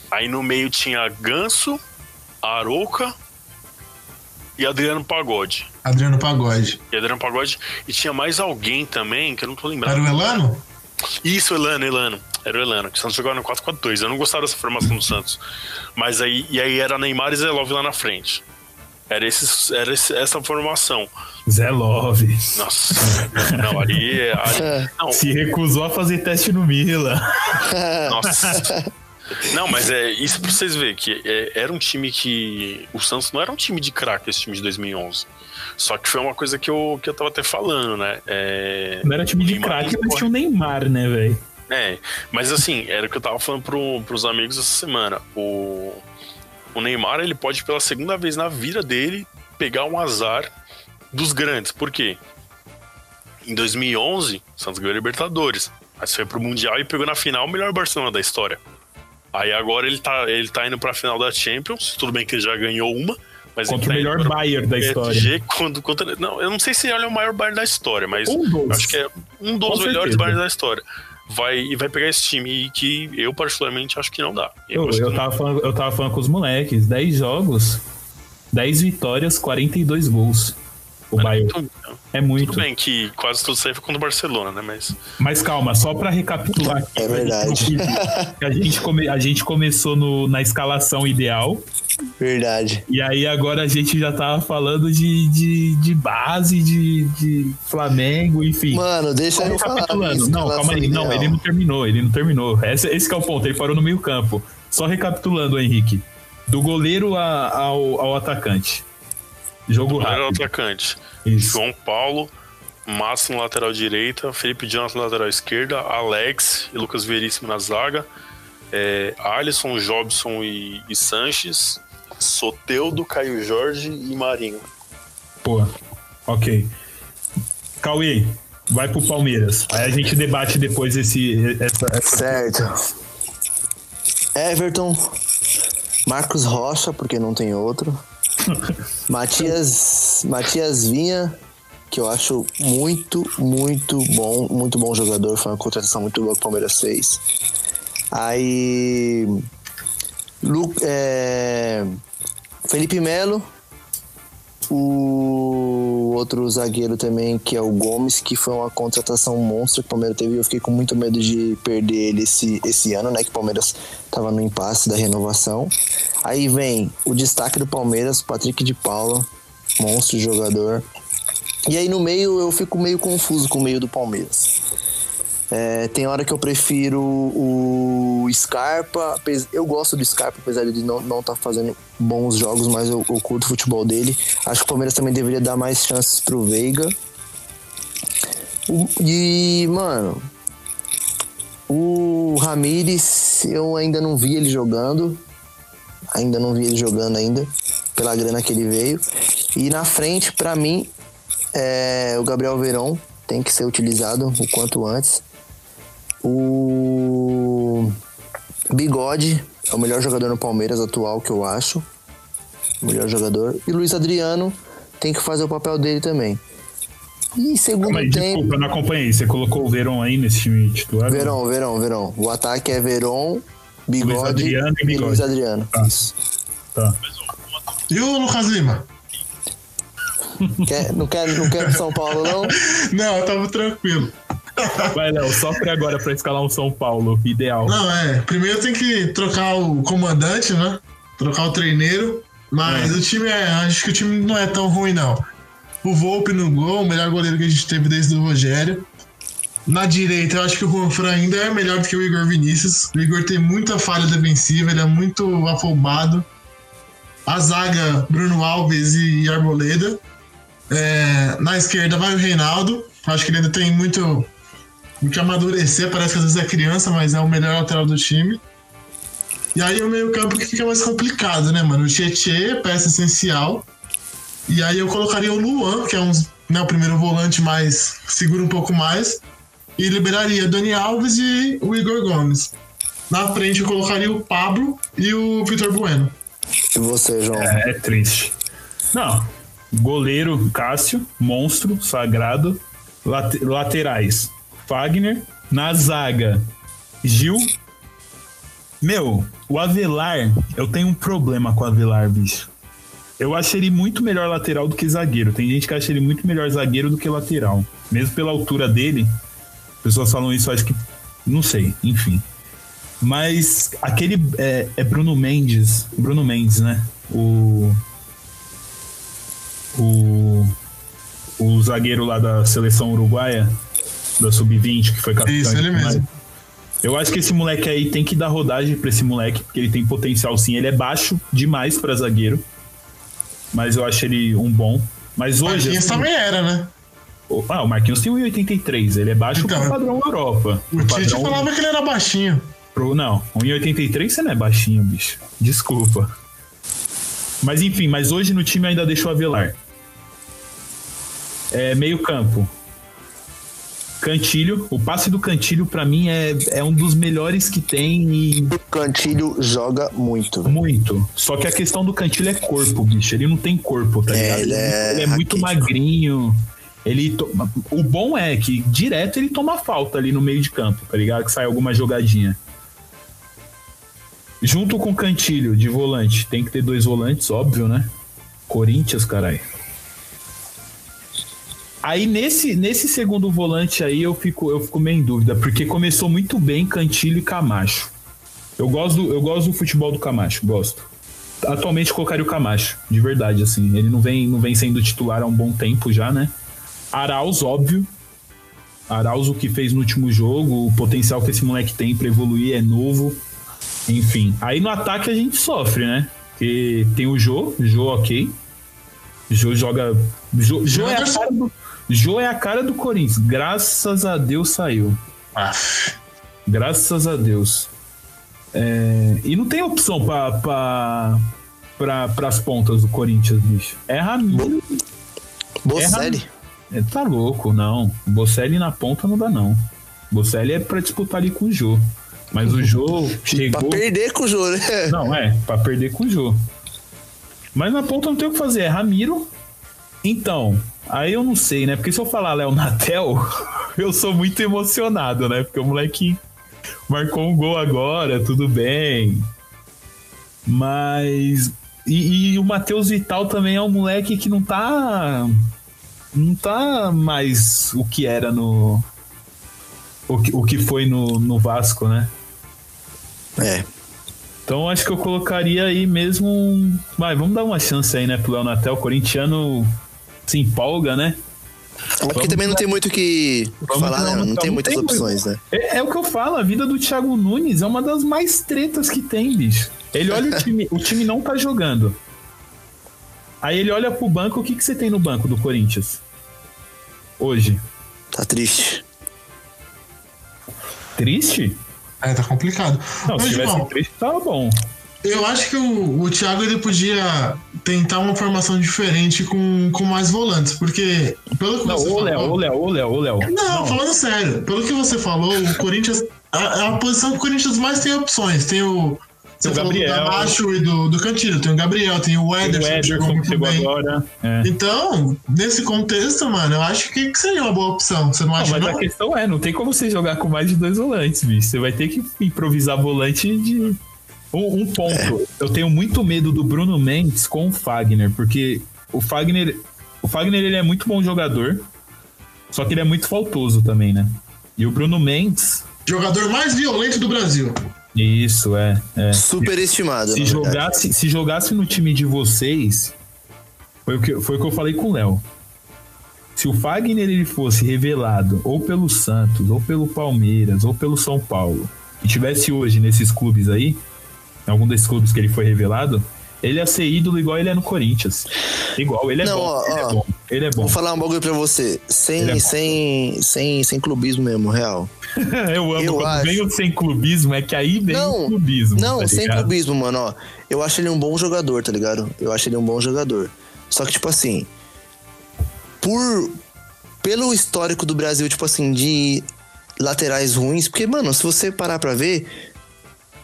Aí no meio tinha Ganso, Arouca e Adriano Pagode. Adriano Pagode. E Adriano Pagode. E tinha mais alguém também, que eu não tô lembrando. Era o Elano? Isso, Elano, Elano. Era o Elano, que o Santos jogava no 4-4-2. Eu não gostava dessa formação do Santos. Mas aí, e aí era Neymar e Zelov lá na frente. era, esse, era esse, essa formação. Zé Love. Nossa, não, ali, ali não, Se recusou a fazer teste no Mila. nossa. Não, mas é isso pra vocês verem que é, era um time que o Santos não era um time de craque esse time de 2011. Só que foi uma coisa que eu, que eu tava até falando, né? É, Não era time de craque, mas tinha o Neymar, né, velho? É, mas assim, era o que eu tava falando pro, pros amigos essa semana. O, o Neymar, ele pode pela segunda vez na vida dele pegar um azar dos grandes. Por quê? Em 2011, o Santos ganhou a Libertadores. Mas foi pro Mundial e pegou na final o melhor Barcelona da história. Aí agora ele tá, ele tá indo pra final da Champions. Tudo bem que ele já ganhou uma. Mas Contra o tá melhor Bayern da história. Quando, contra, não, eu não sei se ele é o maior Bayern da história, mas Um acho que é um dos Com melhores. Bayern da história. Vai, e vai pegar esse time que eu, particularmente, acho que não dá. Eu, acho que eu, não- tava falando, eu tava falando com os moleques. 10 jogos, 10 vitórias, 42 gols. O Bayern. Tudo, É muito. tudo bem que quase tudo isso aí foi contra o Barcelona, né? Mas Mas calma, só pra recapitular aqui. É verdade. a, gente come- a gente começou no- na escalação ideal. Verdade. E aí agora a gente já tava falando de, de, de base, de, de Flamengo, enfim. Mano, deixa eu falar. Não, calma aí. escalação Não, ideal. ele não terminou, ele não terminou. Esse, esse que é o ponto, ele parou no meio campo. Só recapitulando, Henrique. Do goleiro a- ao, ao atacante. Jogo era o rápido. atacante. Isso. João Paulo, Márcio na lateral direita, Felipe Jonathan na lateral esquerda, Alex e Lucas Veríssimo na zaga, é, Alisson, Jobson e, e Sanches, Soteudo, Caio Jorge e Marinho. Pô, ok. Cauê, vai pro Palmeiras. Aí a gente debate depois esse, essa, essa Certo. Everton. Marcos Rocha, porque não tem outro. Matias, Matias Vinha, que eu acho muito, muito bom, muito bom jogador. Foi uma contratação muito boa que o Palmeiras fez. Aí. Lu, é, Felipe Melo. O outro zagueiro também, que é o Gomes, que foi uma contratação monstro que o Palmeiras teve. Eu fiquei com muito medo de perder ele esse, esse ano, né? Que o Palmeiras tava no impasse da renovação. Aí vem o destaque do Palmeiras, Patrick de Paula, monstro jogador. E aí no meio eu fico meio confuso com o meio do Palmeiras. É, tem hora que eu prefiro o Scarpa. Eu gosto do Scarpa, apesar de não estar não tá fazendo bons jogos, mas eu, eu curto o futebol dele. Acho que o Palmeiras também deveria dar mais chances pro Veiga. E, mano, o Ramires, eu ainda não vi ele jogando. Ainda não vi ele jogando ainda, pela grana que ele veio. E na frente, pra mim, é, o Gabriel Verón tem que ser utilizado o quanto antes. O Bigode é o melhor jogador no Palmeiras atual que eu acho. O melhor jogador. E Luiz Adriano tem que fazer o papel dele também. E segundo Calma aí, tempo. desculpa, eu não acompanhei. Você colocou o Verón aí nesse time titular? Verão, Verão, Verão. O ataque é Verón, Bigode Luiz Adriano e Bigode. Luiz Adriano. Tá. Isso. Tá. E o Lucas Lima? Quer, não, quer, não quer pro São Paulo, não? Não, eu tava tranquilo. Vai, Léo, sofre agora pra escalar um São Paulo. Ideal. Não, é. Primeiro tem que trocar o comandante, né? Trocar o treineiro. Mas o time é. Acho que o time não é tão ruim, não. O Volpe no gol, o melhor goleiro que a gente teve desde o Rogério. Na direita, eu acho que o Juan Fran ainda é melhor do que o Igor Vinícius. O Igor tem muita falha defensiva, ele é muito afobado. A zaga, Bruno Alves e Arboleda. É, na esquerda vai o Reinaldo. Acho que ele ainda tem muito o que amadurecer, parece que às vezes é criança, mas é o melhor lateral do time. E aí o meio-campo que fica mais complicado, né, mano? O Tietê, peça essencial. E aí eu colocaria o Luan, que é um, né, o primeiro volante mais. segura um pouco mais. E liberaria Dani Alves e o Igor Gomes. Na frente eu colocaria o Pablo e o Vitor Bueno. E você, João? É, é triste. Não. Goleiro Cássio, monstro, sagrado. Late- laterais, Fagner. Na zaga, Gil. Meu, o Avelar, eu tenho um problema com o Avelar, bicho. Eu acho ele muito melhor lateral do que zagueiro. Tem gente que acha ele muito melhor zagueiro do que lateral. Mesmo pela altura dele. Pessoas falam isso, acho que. Não sei, enfim. Mas aquele. É, é Bruno Mendes. Bruno Mendes, né? O. O, o zagueiro lá da seleção uruguaia, da Sub-20, que foi capitão. Isso, ele mesmo. Eu acho que esse moleque aí tem que dar rodagem pra esse moleque, porque ele tem potencial sim. Ele é baixo demais pra zagueiro. Mas eu acho ele um bom. Mas hoje. Marquinhos assim, também era, né? ah, o Marquinhos tem 1,83. Ele é baixo Então, pro padrão Europa. O Tite padrão- falava que ele era baixinho. Pro, não, 1,83 você não é baixinho, bicho. Desculpa. Mas enfim, mas hoje no time ainda deixou Avelar. É, meio campo. Cantilho. O passe do Cantilho, pra mim, é, é um dos melhores que tem e O Cantilho joga muito. muito. Só que a questão do Cantilho é corpo, bicho. Ele não tem corpo, tá É, ligado? ele é Ele é muito magrinho. Ele to- O bom é que direto ele toma falta ali no meio de campo, tá ligado? Que sai alguma jogadinha. Junto com o Cantilho de volante. Tem que ter dois volantes, óbvio, né? Corinthians, caralho. Aí nesse, nesse segundo volante aí eu fico, eu fico meio em dúvida, porque começou muito bem Cantilho e Camacho. Eu gosto, do, eu gosto do futebol do Camacho, gosto. Atualmente colocaria o Camacho, de verdade, assim. Ele não vem, não vem sendo titular há um bom tempo já, né? Arauz, óbvio. Arauz, o que fez no último jogo, o potencial que esse moleque tem pra evoluir é novo. Enfim. Aí no ataque a gente sofre, né? Porque tem o Jô, Jô ok. Jô joga. Jô, Jô, é a cara do, Jô é a cara do Corinthians. Graças a Deus saiu. Aff. Graças a Deus. É, e não tem opção pra, pra, pra, as pontas do Corinthians, bicho. É Ramiro. Bocelli. É, tá louco, não. Bocelli na ponta não dá, não. Bocelli é pra disputar ali com o Jô. Mas o Jô Pra chegou. perder com o Jô, né? Não, é, pra perder com o Jô. Mas na ponta não tem o que fazer, é Ramiro. Então, aí eu não sei, né? Porque se eu falar Léo Natel, eu sou muito emocionado, né? Porque o moleque marcou um gol agora, tudo bem. Mas. E, e o Matheus Vital também é um moleque que não tá. Não tá mais o que era no. O que, o que foi no, no Vasco, né? É. Então acho que eu colocaria aí mesmo. Vai, vamos dar uma chance aí, né, pro Léo Natel. O corintiano se empolga, né? É porque também não tem muito o que Vamos falar, né? uma- Não tem não muitas tem opções, né? É, é o que eu falo, a vida do Thiago Nunes é uma das mais tretas que tem, bicho. Ele olha o time, o time não tá jogando. Aí ele olha pro banco, o que, que você tem no banco do Corinthians? Hoje. Tá triste. Triste? É, tá complicado. Não, Mas, se tivesse João, triste, tava bom. Eu acho que o, o Thiago ele podia tentar uma formação diferente com, com mais volantes, porque pelo que Não, você ô Léo, falou... ô Léo, ô Léo, ô Léo. Não, falando sério, pelo que você falou, o Corinthians. A, a posição que o Corinthians mais tem opções. Tem o. Você Tem o Gabriel. do Gamacho e do, do Cantilho. Tem o Gabriel, tem o Tem Ederson, o que chegou Ederson que chegou agora. É. Então, nesse contexto, mano, eu acho que, seria uma boa opção. Você não Não, acha, mas não? a questão é, não tem como você jogar com mais de dois volantes, bicho. Você vai ter que improvisar volante de. Um, um ponto. Eu tenho muito medo do Bruno Mendes com o Fagner, porque o Fagner. O Fagner ele é muito bom jogador, só que ele é muito faltoso também, né? E o Bruno Mendes. Jogador mais violento do Brasil. Isso, é. é. Superestimado, Se jogasse, se jogasse no time de vocês, foi o que, foi o que eu falei com o Léo. Se o Fagner ele fosse revelado ou pelo Santos, ou pelo Palmeiras, ou pelo São Paulo, e tivesse hoje nesses clubes aí, em algum desses clubes que ele foi revelado, ele ia ser ídolo igual ele é no Corinthians. Igual, ele é Não, bom. ó, ele é ó. bom. Ele é bom. Vou falar um bagulho pra você. Sem, é sem, sem, sem clubismo mesmo, real. eu amo eu quando acho. vem o sem clubismo, é que aí vem Não, o clubismo. Não, tá sem clubismo, mano, ó. Eu acho ele um bom jogador, tá ligado? Eu acho ele um bom jogador. Só que, tipo assim, por. Pelo histórico do Brasil, tipo assim, de laterais ruins, porque, mano, se você parar pra ver,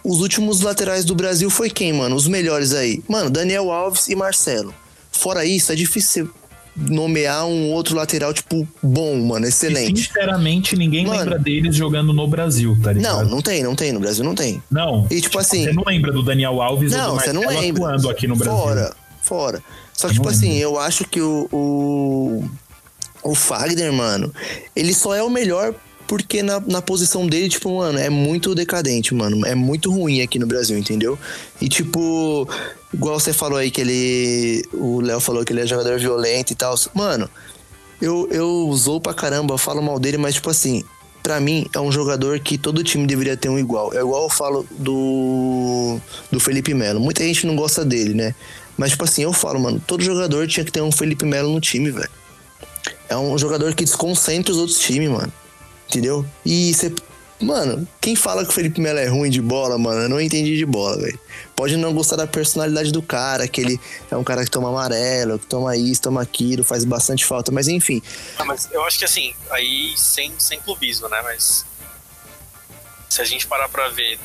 os últimos laterais do Brasil foi quem, mano? Os melhores aí. Mano, Daniel Alves e Marcelo. Fora isso, é difícil nomear um outro lateral, tipo, bom, mano, E, excelente. sinceramente, ninguém Mano. lembra deles jogando no Brasil, tá ligado? Não, não tem, não tem. No Brasil não tem. Não. E, tipo assim. Você não lembra do Daniel Alves ou Não, do você não Marcelo lembra. atuando aqui no Brasil? Fora, fora. Só que, tipo não assim, eu acho que o, o. O Fagner, mano, ele só é o melhor porque na, na posição dele, tipo, mano, é muito decadente, mano. É muito ruim aqui no Brasil, entendeu? E, tipo, igual você falou aí que ele. O Léo falou que ele é jogador violento e tal. Mano, eu, eu usou pra caramba, eu falo mal dele, mas, tipo assim, pra mim é um jogador que todo time deveria ter um igual. É igual eu falo do. do Felipe Melo. Muita gente não gosta dele, né? Mas, tipo assim, eu falo, mano, todo jogador tinha que ter um Felipe Melo no time, velho. É um jogador que desconcentra os outros times, mano. Entendeu? E você. Mano, quem fala que o Felipe Melo é ruim de bola, mano, eu não entendi de bola, velho. Pode não gostar da personalidade do cara, que ele é um cara que toma amarelo, que toma isso, toma aquilo, faz bastante falta, mas enfim. Ah, mas eu acho que assim, aí sem, sem clubismo, né? Mas. Se a gente parar pra ver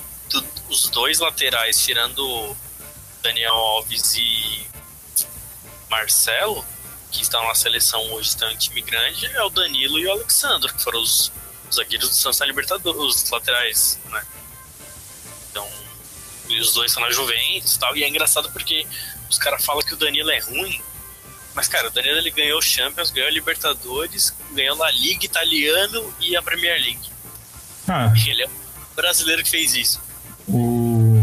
os dois laterais, tirando Daniel Alves e Marcelo, que estão na seleção hoje, estão em time grande, é o Danilo e o Alexandre, que foram os, os zagueiros do Santos na Libertadores, os laterais, né? Então, e os dois estão na Juventus e tal, e é engraçado porque os caras falam que o Danilo é ruim, mas, cara, o Danilo ele ganhou o Champions, ganhou a Libertadores, ganhou a Liga Italiano e a Premier League. Ah. Ele é o brasileiro que fez isso. O...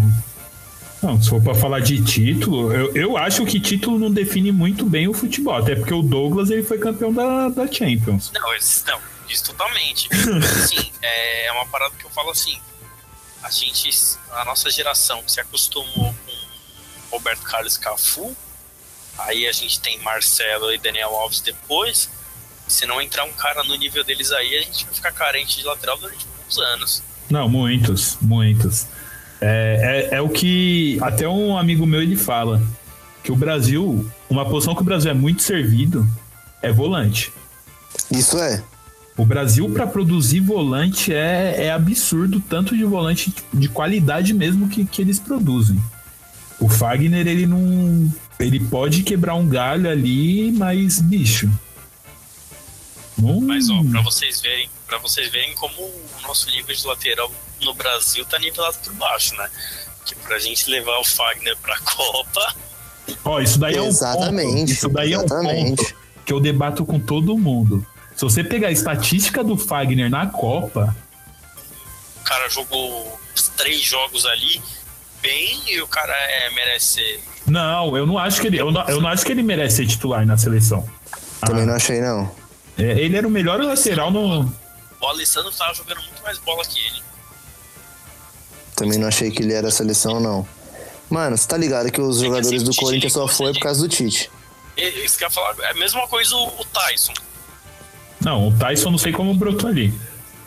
Não, se for pra falar de título, eu, eu acho que título não define muito bem o futebol, até porque o Douglas ele foi campeão da, da Champions. Não, não, isso totalmente. Mas, assim, é uma parada que eu falo assim. A gente, a nossa geração se acostumou com Roberto Carlos Cafu. Aí a gente tem Marcelo e Daniel Alves depois. Se não entrar um cara no nível deles aí, a gente vai ficar carente de lateral durante muitos anos. Não, muitos, muitos. É, é, é o que até um amigo meu ele fala que o Brasil, uma posição que o Brasil é muito servido é volante. Isso é. O Brasil, para produzir volante, é, é absurdo tanto de volante de qualidade mesmo que, que eles produzem. O Fagner, ele não. Ele pode quebrar um galho ali, mas, bicho. Não... Mas, ó, pra vocês verem, para vocês verem como o nosso nível de lateral no Brasil tá nivelado por baixo, né? Que pra gente levar o Fagner pra Copa. Ó, isso daí é um Exatamente, ponto. Isso daí é um exatamente. ponto que eu debato com todo mundo. Se você pegar a estatística do Fagner na Copa, O cara jogou os três jogos ali bem e o cara é, merece. não, eu não acho que ele, eu não, eu não acho que ele merece ser titular na seleção. Também Ah, não achei, não. é, ele era o melhor lateral no. O Alessandro tava jogando muito mais bola que ele. Também não achei que ele era seleção, não. Mano, você tá ligado que os É que jogadores assim, do Corinthians só foi de- por causa do Tite. Isso que eu ia falar, é a mesma coisa o Tyson. Não, o Tyson não sei como brotou ali.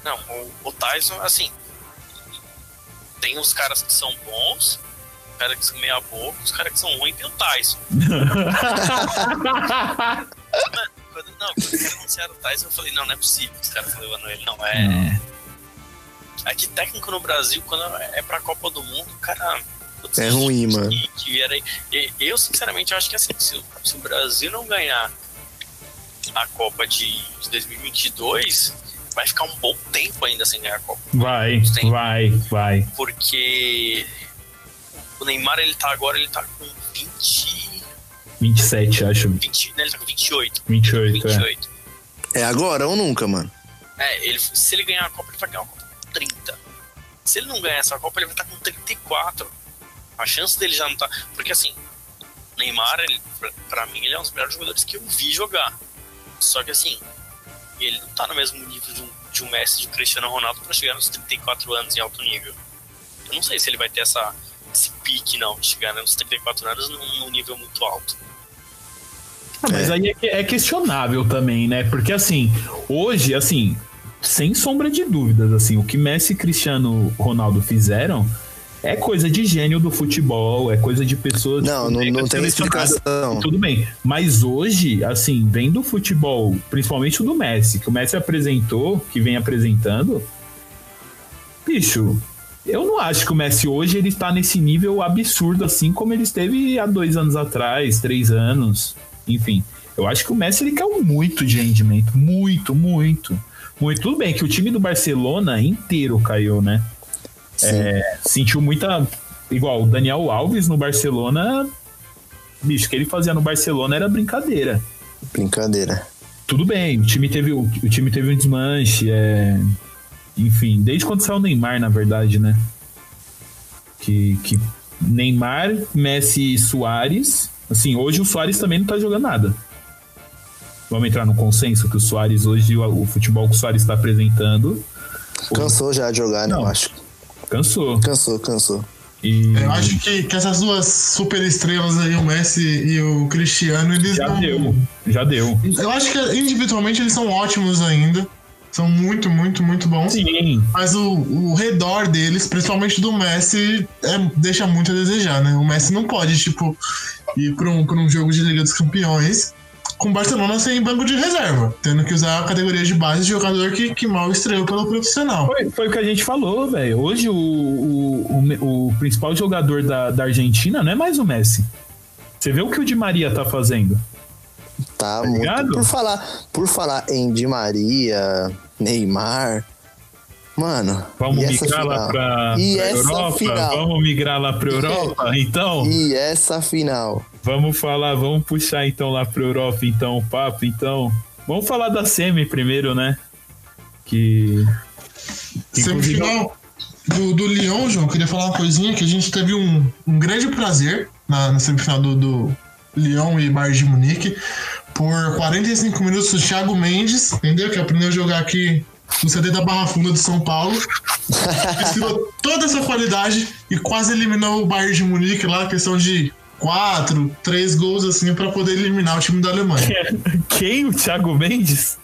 Não, o, o Tyson, assim. Tem os caras que são bons, os caras que são meia boca, os caras que são ruins, tem o Tyson. Mano, quando, não, quando anunciaram o Tyson, eu falei, não, não é possível que os caras estão levando ele. Não, é. É que técnico no Brasil, quando é pra Copa do Mundo, cara. putz, É ruim, que- mano. Que vieram aí. E- Eu, sinceramente, acho que assim, se, o- se o Brasil não ganhar a Copa de, de 2022, vai ficar um bom tempo ainda sem ganhar a Copa. Vai, vai, vai. Porque o Neymar, ele tá agora, ele tá com 20. 27, acho. 20 né, ele tá com 28. 28, é. 28. É agora ou nunca, mano? É, ele, se ele ganhar a Copa, ele vai ganhar a Copa com 30. Se ele não ganhar essa Copa, ele vai estar com 34. A chance dele já não tá. Porque assim, Neymar, ele, pra, pra mim, ele é um dos melhores jogadores que eu vi jogar. Só que assim, ele não tá no mesmo nível de um, de um Messi, de um Cristiano Ronaldo pra chegar nos 34 anos em alto nível. Eu não sei se ele vai ter essa, esse pique, não, de chegar nos 34 anos num, num nível muito alto. Ah, mas aí é, é questionável também, né? Porque assim, hoje, assim, sem sombra de dúvidas, assim, o que Messi e Cristiano Ronaldo fizeram é coisa de gênio do futebol, é coisa de pessoas. Não, não, mega não tem explicação. Tudo bem, mas hoje, assim, vendo o futebol, principalmente o do Messi, que o Messi apresentou, que vem apresentando, bicho, eu não acho que o Messi hoje ele está nesse nível absurdo assim como ele esteve há dois anos atrás, três anos, enfim. Eu acho que o Messi ele caiu muito de rendimento, muito, muito, muito. Tudo bem que o time do Barcelona inteiro caiu, né? É, sentiu muita. Igual o Daniel Alves no Barcelona, bicho, o que ele fazia no Barcelona era brincadeira. Brincadeira. Tudo bem, o time teve, o, o time teve um desmanche, é, enfim, desde quando saiu o Neymar, na verdade, né? Que, que Neymar, Messi e Soares. Assim, hoje o Soares também não tá jogando nada. Vamos entrar no consenso que o Soares hoje, o, o futebol que o Soares está apresentando. Cansou já de jogar, né? Não. Eu acho. Cansou. Cansou, cansou. E Eu acho que, que essas duas super estrelas aí, o Messi e o Cristiano, eles já não. deu. Já deu. Eu acho que individualmente eles são ótimos ainda. São muito, muito, muito bons. Sim. Mas o, o redor deles, principalmente do Messi, é- deixa muito a desejar, né? O Messi não pode, tipo, ir pra um, pra um jogo de Liga dos Campeões com o Barcelona sem banco de reserva, tendo que usar a categoria de base de jogador que, que mal estreou pelo profissional. Foi, foi o que a gente falou, velho. Hoje o, o, o, o principal jogador da, da Argentina não é mais o Messi. Você vê o que o Di Maria tá fazendo? Tá, ligado? muito. Por falar, por falar em Di Maria, Neymar. Mano. Vamos e essa migrar lá pra, E pra essa Europa? final? Vamos migrar lá pra Europa? Então, E essa final? Vamos falar, vamos puxar então lá pra Europa, então, o papo, então. Vamos falar da Semi primeiro, né? Que. Semifinal do, do Lyon, João, queria falar uma coisinha que a gente teve um, um grande prazer na, na semifinal do, do Lyon e Bayern de Munique. Por 45 minutos, o Thiago Mendes, entendeu? Que aprendeu a jogar aqui no CD da Barra Funda de São Paulo. Desfilou toda essa qualidade e quase eliminou o Bayern de Munique lá, questão de quatro, três gols assim, para poder eliminar o time da Alemanha. Quem? O Thiago Mendes?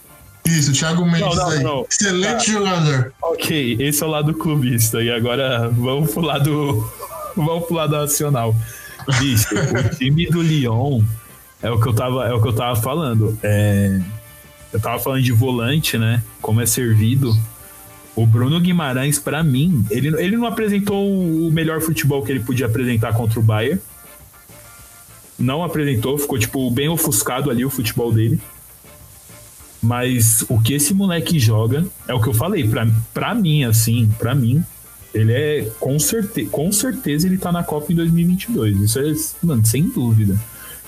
Isso, o Thiago Mendes não, aí. não. Excelente jogador. Ok, esse é o lado clubista. E agora vamos pro lado. Vamos pro lado nacional. Bicho, o time do Lyon é o que eu tava, é o que eu tava falando. É, eu tava falando de volante, né? Como é servido. O Bruno Guimarães, pra mim, ele, ele não apresentou o melhor futebol que ele podia apresentar contra o Bayern. Não apresentou, ficou tipo bem ofuscado ali o futebol dele. Mas o que esse moleque joga é o que eu falei. Pra, pra mim, assim, pra mim, ele é com, certe com certeza ele tá na Copa em 2022. Isso é, mano, sem dúvida.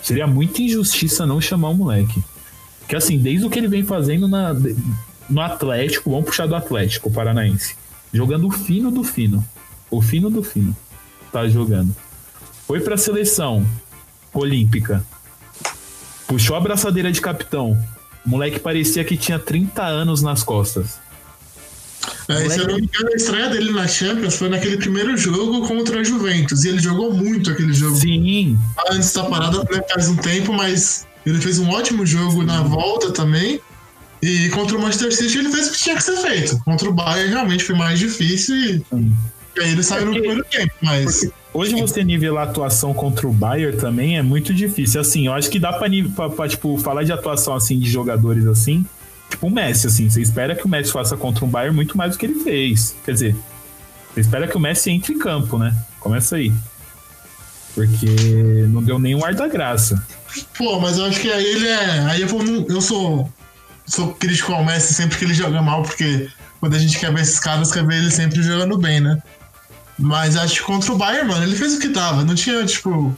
Seria muita injustiça não chamar o moleque. Que assim, desde o que ele vem fazendo na, no Atlético, vamos puxar do Atlético Paranaense. Jogando o fino do fino. O fino do fino. Tá jogando. Foi pra seleção olímpica. Puxou a braçadeira de capitão. O moleque parecia que tinha 30 anos nas costas. É, se eu não me engano, a estreia dele na Champions foi naquele primeiro jogo contra a Juventus. E ele jogou muito aquele jogo. Sim, Antes da parada, né, faz um tempo, mas ele fez um ótimo jogo na volta também. E contra o Manchester City ele fez o que tinha que ser feito. Contra o Bayern realmente foi mais difícil e, e aí ele saiu no Porque- primeiro tempo. Mas Porque hoje você nivelar a atuação contra o Bayern também é muito difícil. Assim, eu acho que dá pra, nive- pra, pra, tipo, falar de atuação assim de jogadores assim. Tipo o Messi, assim. Você espera que o Messi faça contra um Bayern muito mais do que ele fez. Quer dizer, você espera que o Messi entre em campo, né? Começa aí. Porque não deu nem um ar da graça. Pô, mas eu acho que aí ele é. Aí eu, eu sou, sou crítico ao Messi sempre que ele joga mal, porque quando a gente quer ver esses caras, quer ver ele sempre jogando bem, né? Mas acho que contra o Bayern, mano, ele fez o que tava. Não tinha, tipo.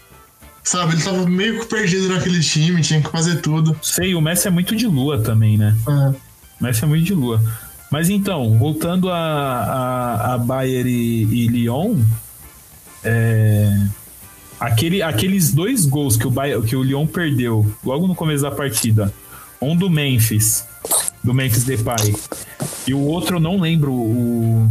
Sabe, ele tava meio que perdido naquele time, tinha que fazer tudo. Sei, o Messi é muito de lua também, né? É. Messi é muito de lua. Mas então, voltando a, a, a Bayern e, e Lyon, é, aquele, aqueles dois gols que o, Bayern, que o Lyon perdeu logo no começo da partida, um do Memphis, do Memphis Depay, e o outro eu não lembro o,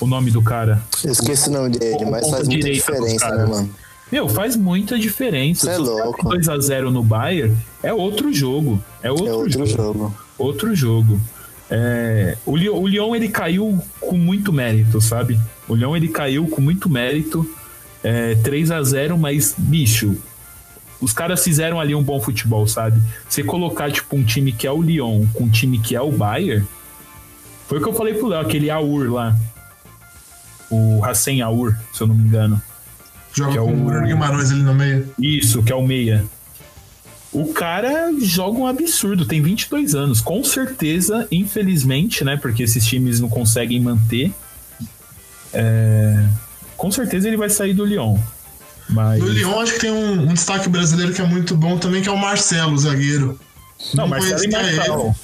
o nome do cara. Eu esqueci o nome dele, O mas faz muita diferença, né, mano? Meu, faz muita diferença. É você louco. abre 2x0 no Bayern, é outro jogo. É outro, É outro jogo jogo. outro jogo. É, o, Lyon, o Lyon ele caiu com muito mérito, sabe? O Lyon ele caiu com muito mérito. É, 3 a 0 mas, bicho, os caras fizeram ali um bom futebol, sabe? Você colocar, tipo, um time que é o Lyon com um time que é o Bayern, foi o que eu falei pro Léo, aquele Aur lá. O Hassan Aur, se eu não me engano. Joga Que é com o- Bruno Guimarães ali no meio. Isso, que é o meia. O cara joga um absurdo, tem 22 anos. Com certeza, infelizmente, né? Porque esses times não conseguem manter. é, com certeza ele vai sair do Lyon. Mas. No Lyon, acho que tem um, um destaque brasileiro que é muito bom também, que é o Marcelo, zagueiro. Não, Marcelo e conhecia Marcelo.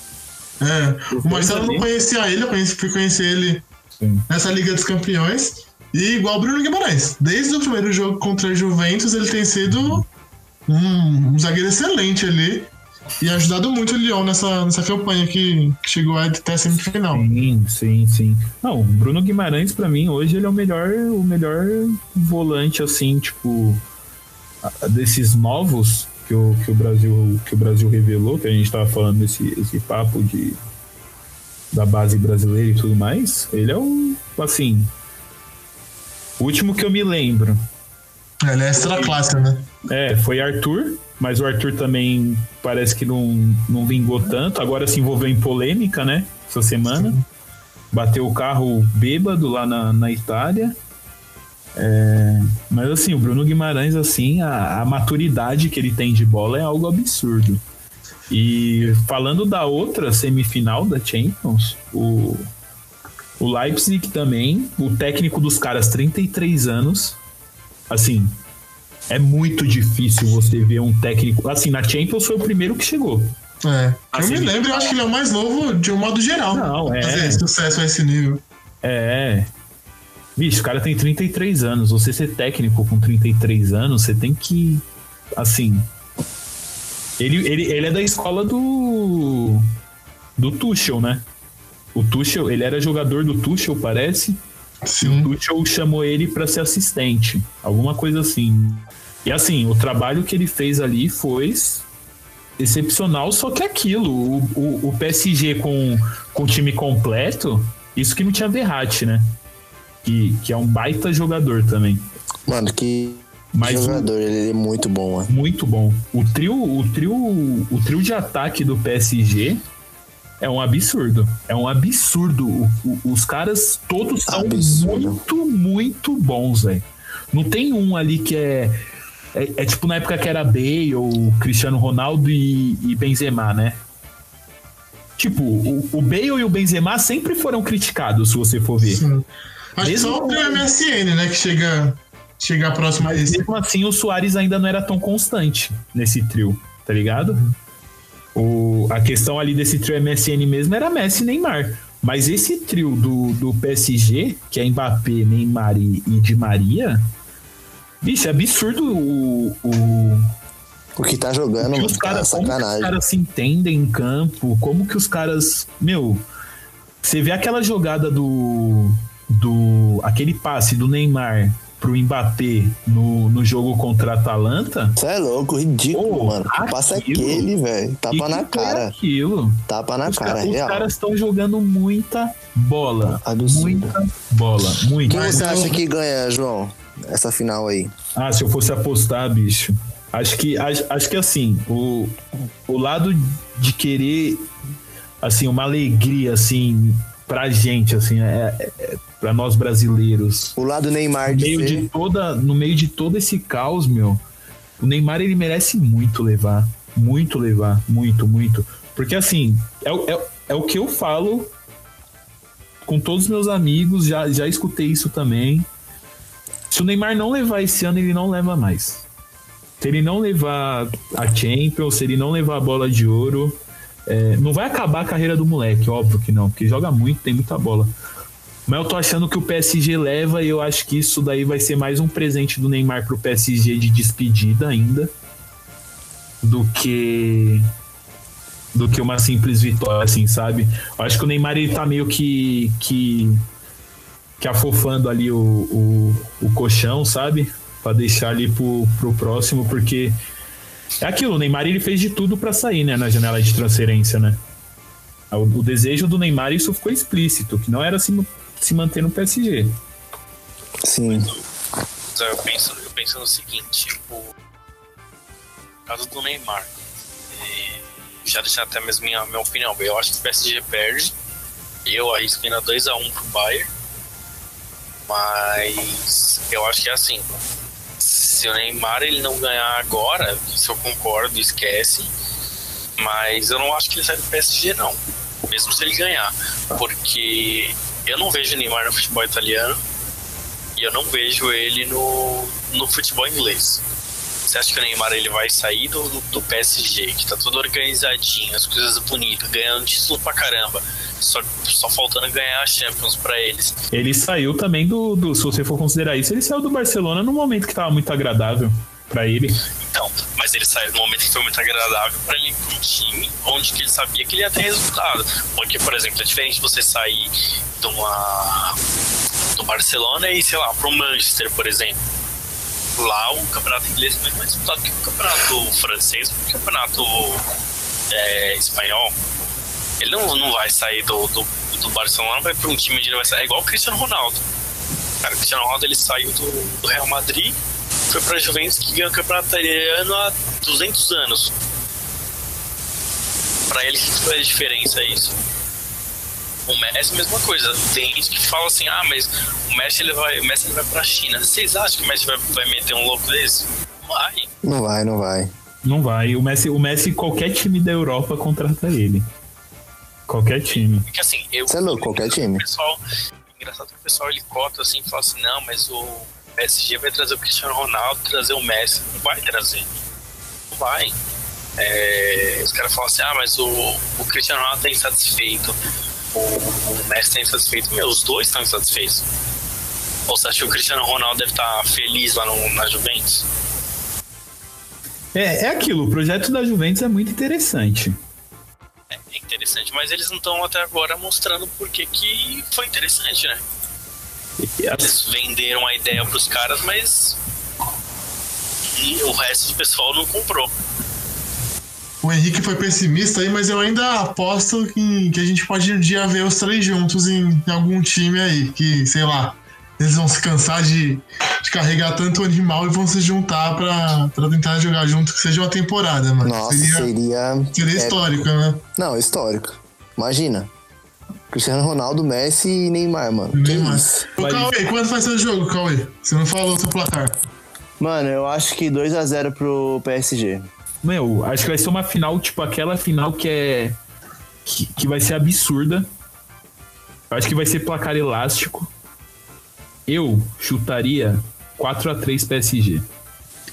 É, o Marcelo não conhecia ele, eu conheci, fui conhecer ele Sim. nessa Liga dos Campeões. E igual o Bruno Guimarães. Desde o primeiro jogo contra a Juventus, ele tem sido um, um zagueiro excelente ali. E ajudado muito o Lyon nessa, nessa campanha que, que chegou até a semifinal. Sim, sim, sim. Não, Bruno Guimarães, para mim, hoje ele é o melhor, o melhor volante, assim, tipo, desses novos que o, que o Brasil que o Brasil revelou, que a gente tava falando desse esse papo de da base brasileira e tudo mais. Ele é um, assim, último que eu me lembro. Ele é extra classe, né? É, foi Arthur, mas o Arthur também parece que não, não vingou tanto. Agora se envolveu em polêmica, né? Essa semana. Sim. Bateu o carro bêbado lá na, na Itália. É, mas assim, o Bruno Guimarães, assim, a, a, maturidade que ele tem de bola é algo absurdo. E falando da outra semifinal da Champions, o, o Leipzig também, o técnico dos caras, 33 anos, assim, é muito difícil você ver um técnico. Assim, na Champions foi o primeiro que chegou. É. Assim, eu me lembro, eu acho que ele é o mais novo de um modo geral. Não, é. Fazer sucesso a esse nível. É. Bicho, o cara tem 33 anos. Você ser técnico com 33 anos, você tem que. Assim. Ele, ele, ele é da escola do. Do Tuchel, né? O Tuchel, ele era jogador do Tuchel, parece. Sim. O Tuchel chamou ele para ser assistente. Alguma coisa assim. E assim, o trabalho que ele fez ali foi excepcional, só que aquilo, o, o, o PSG com, com o time completo, isso que não tinha Verratti, né? Que, que é um baita jogador também. Mano, que Mas jogador, o, ele é muito bom, mano. Muito bom. O trio, o trio, o trio de ataque do PSG é um absurdo. É um absurdo. O, o, os caras todos são absurdo. muito, muito bons, velho. Não tem um ali que é, é, é. tipo na época que era Bale, ou Cristiano Ronaldo e, e Benzema, né? Tipo, o, o, Bale e o Benzema sempre foram criticados, se você for ver. Sim. Acho mesmo que só o MSN, né, que chega, chega próximo a esse. Mesmo assim, o Soares ainda não era tão constante nesse trio, tá ligado? O, a questão ali desse trio MSN mesmo era Messi e Neymar. Mas esse trio do, do PSG, que é Mbappé, Neymar e, e Di Maria, bicho, é absurdo o, o, o que tá jogando, que os cara, Como que os caras se entendem em campo, como que os caras. Meu, você vê aquela jogada do. do aquele passe do Neymar pro Mbappé no, no jogo contra a Atalanta. Você é louco, ridículo, mano. Que passa aquele, velho. Tapa na cara. Aquilo. Tapa na os cara, Os caras estão jogando muita bola. Absurdo. Muita bola. Muita. Quem você acha que ganha, João? Essa final aí. Ah, se eu fosse apostar, bicho. Acho que, acho, acho que assim, o, o lado de querer, assim, uma alegria, assim, pra gente, assim, é, é para nós brasileiros. O lado Neymar no meio de, de toda, no meio de todo esse caos, meu, o Neymar ele merece muito levar, muito levar, muito, muito, porque assim é, é, é o que eu falo com todos os meus amigos, já, já escutei isso também. Se o Neymar não levar esse ano, ele não leva mais. Se ele não levar a Champions, se ele não levar a bola de ouro, é, não vai acabar a carreira do moleque, óbvio que não, porque joga muito, tem muita bola. Mas eu tô achando que o PSG leva e eu acho que isso daí vai ser mais um presente do Neymar pro PSG de despedida ainda do que do que uma simples vitória, assim, sabe? Eu acho que o Neymar ele tá meio que que, que afofando ali o, o, o colchão, sabe? Para deixar ali pro, pro próximo, porque é aquilo, o Neymar ele fez de tudo para sair, né, na janela de transferência, né? O, o, desejo do Neymar isso ficou explícito, que não era assim se manter no PSG. Sim. Eu penso, eu penso no seguinte, tipo, caso do Neymar, já deixar até mesmo minha, minha opinião, eu acho que o PSG perde, eu arrisco ainda 2x1 pro Bayern, mas eu acho que é assim, se o Neymar ele não ganhar agora, isso eu concordo, esquece, mas eu não acho que ele sai do PSG não, mesmo se ele ganhar, porque eu não vejo Neymar no futebol italiano e eu não vejo ele no, no futebol inglês. você acha que o Neymar ele vai sair do, do PSG, que tá tudo organizadinho, as coisas bonitas, ganhando título pra caramba, só, só faltando ganhar a Champions pra eles. Ele saiu também do, do. Se você for considerar isso, ele saiu do Barcelona num momento que tava muito agradável pra ele. Então, mas ele saiu no momento que foi muito agradável para ele pra um time onde que ele sabia que ele ia ter resultado. Porque, por exemplo, é diferente você sair de uma do Barcelona e, sei lá, pro Manchester, por exemplo. Lá o campeonato inglês é muito mais disputado que o campeonato francês, que o campeonato é, espanhol. Ele não, não vai sair do, do, do Barcelona, vai para um time ele vai sair. É igual o Cristiano Ronaldo. Cara, o Cristiano Ronaldo ele saiu do, do Real Madrid, foi para a Juventus que ganhou o campeonato italiano há 200 anos. Para ele, o que faz a diferença é isso? O Messi, mesma coisa. Tem gente que fala assim: ah, mas o Messi ele vai, o Messi ele vai pra China. Vocês acham que o Messi vai, vai meter um louco desse? Vai. Não vai, não vai. Não vai. O Messi, o Messi, qualquer time da Europa contrata ele. Qualquer time. Porque assim, eu. Você é louco, qualquer time. O pessoal, engraçado que o pessoal ele cota assim e fala assim: não, mas o PSG vai trazer o Cristiano Ronaldo, trazer o Messi. Não vai trazer. Não vai. É, os caras falam assim: ah, mas o, o Cristiano Ronaldo tá insatisfeito o, o Messi está insatisfeito. Meu, os dois estão insatisfeitos. Ou você acha que o Cristiano Ronaldo deve estar feliz lá no, na Juventus? É, é aquilo, o projeto da Juventus é muito interessante. É, é interessante, mas eles não estão até agora mostrando por que foi interessante, né? Eles venderam a ideia para os caras, mas e o resto do pessoal não comprou. O Henrique foi pessimista aí, mas eu ainda aposto que, que a gente pode um dia ver os três juntos em, em algum time aí. Que, sei lá, eles vão se cansar de, de carregar tanto animal e vão se juntar pra, pra tentar jogar junto, que seja uma temporada, mano. Nossa, seria, seria, seria histórico, né? Não, histórico. Imagina. Cristiano Ronaldo, Messi e Neymar, mano. Neymar. Ô, Cauê, quanto vai ser o jogo, Cauê? Você não falou o seu placar. Mano, eu acho que 2x0 pro PSG. Meu, acho que vai ser uma final, tipo, aquela final que é. que, que vai ser absurda. Eu acho que vai ser placar elástico. Eu chutaria 4 a 3 PSG.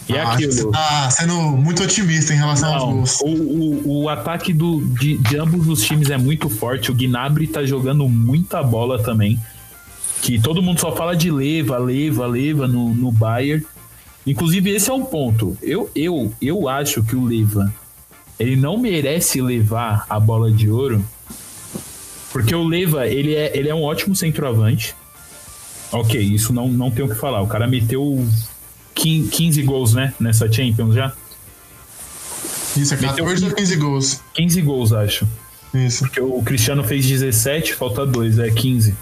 E é ah, aquilo. Tá sendo muito otimista em relação Não, aos gols. O, o, o ataque do, de, de, ambos os times é muito forte. O Gnabry tá jogando muita bola também. Que todo mundo só fala de leva, leva, leva no, no Bayern. Inclusive, esse é um ponto. Eu, eu, eu acho que o Leva ele não merece levar a bola de ouro, porque o Leva ele é, ele é um ótimo centroavante. Ok, isso não, não tem o que falar. O cara meteu 15 gols, né? Nessa Champions já. Isso, é 14 ou 15 gols? 15 gols, acho. Isso. Porque o Cristiano fez 17, falta 2, é 15.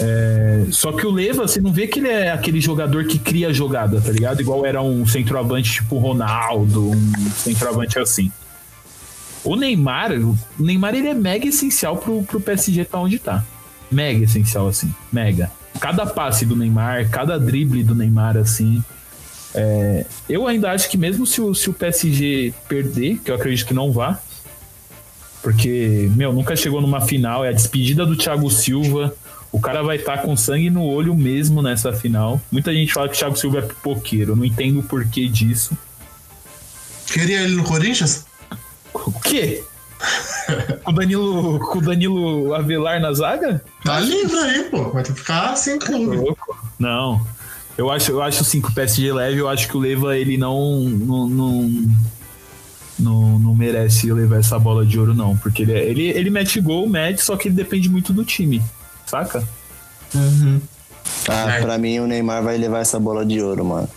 É, só que o Leva, você não vê que ele é aquele jogador que cria jogada, tá ligado? Igual era um centroavante tipo Ronaldo, um centroavante assim. O Neymar, o Neymar ele é mega essencial pro, pro PSG tá onde tá. Mega essencial, assim. Mega. Cada passe do Neymar, cada drible do Neymar, assim. É, eu ainda acho que mesmo se o, se o PSG perder, que eu acredito que não vá, porque, meu, nunca chegou numa final, é a despedida do Thiago Silva o cara vai estar tá com sangue no olho mesmo nessa final. Muita gente fala que o Thiago Silva é pipoqueiro. Eu não entendo o porquê disso. Queria ele no Corinthians? O quê? com o Danilo, com o Danilo Avelar na zaga? Tá livre aí, pô. Vai ter que ficar sem clube. Não. Eu acho, eu acho sim que o PSG leve, eu acho que o Leva ele não não, não, não, não merece levar essa bola de ouro, não. Porque ele, é, ele, ele mete gol, mete, só que ele depende muito do time saca? Uhum. Ah, é. pra mim o Neymar vai levar essa bola de ouro, mano.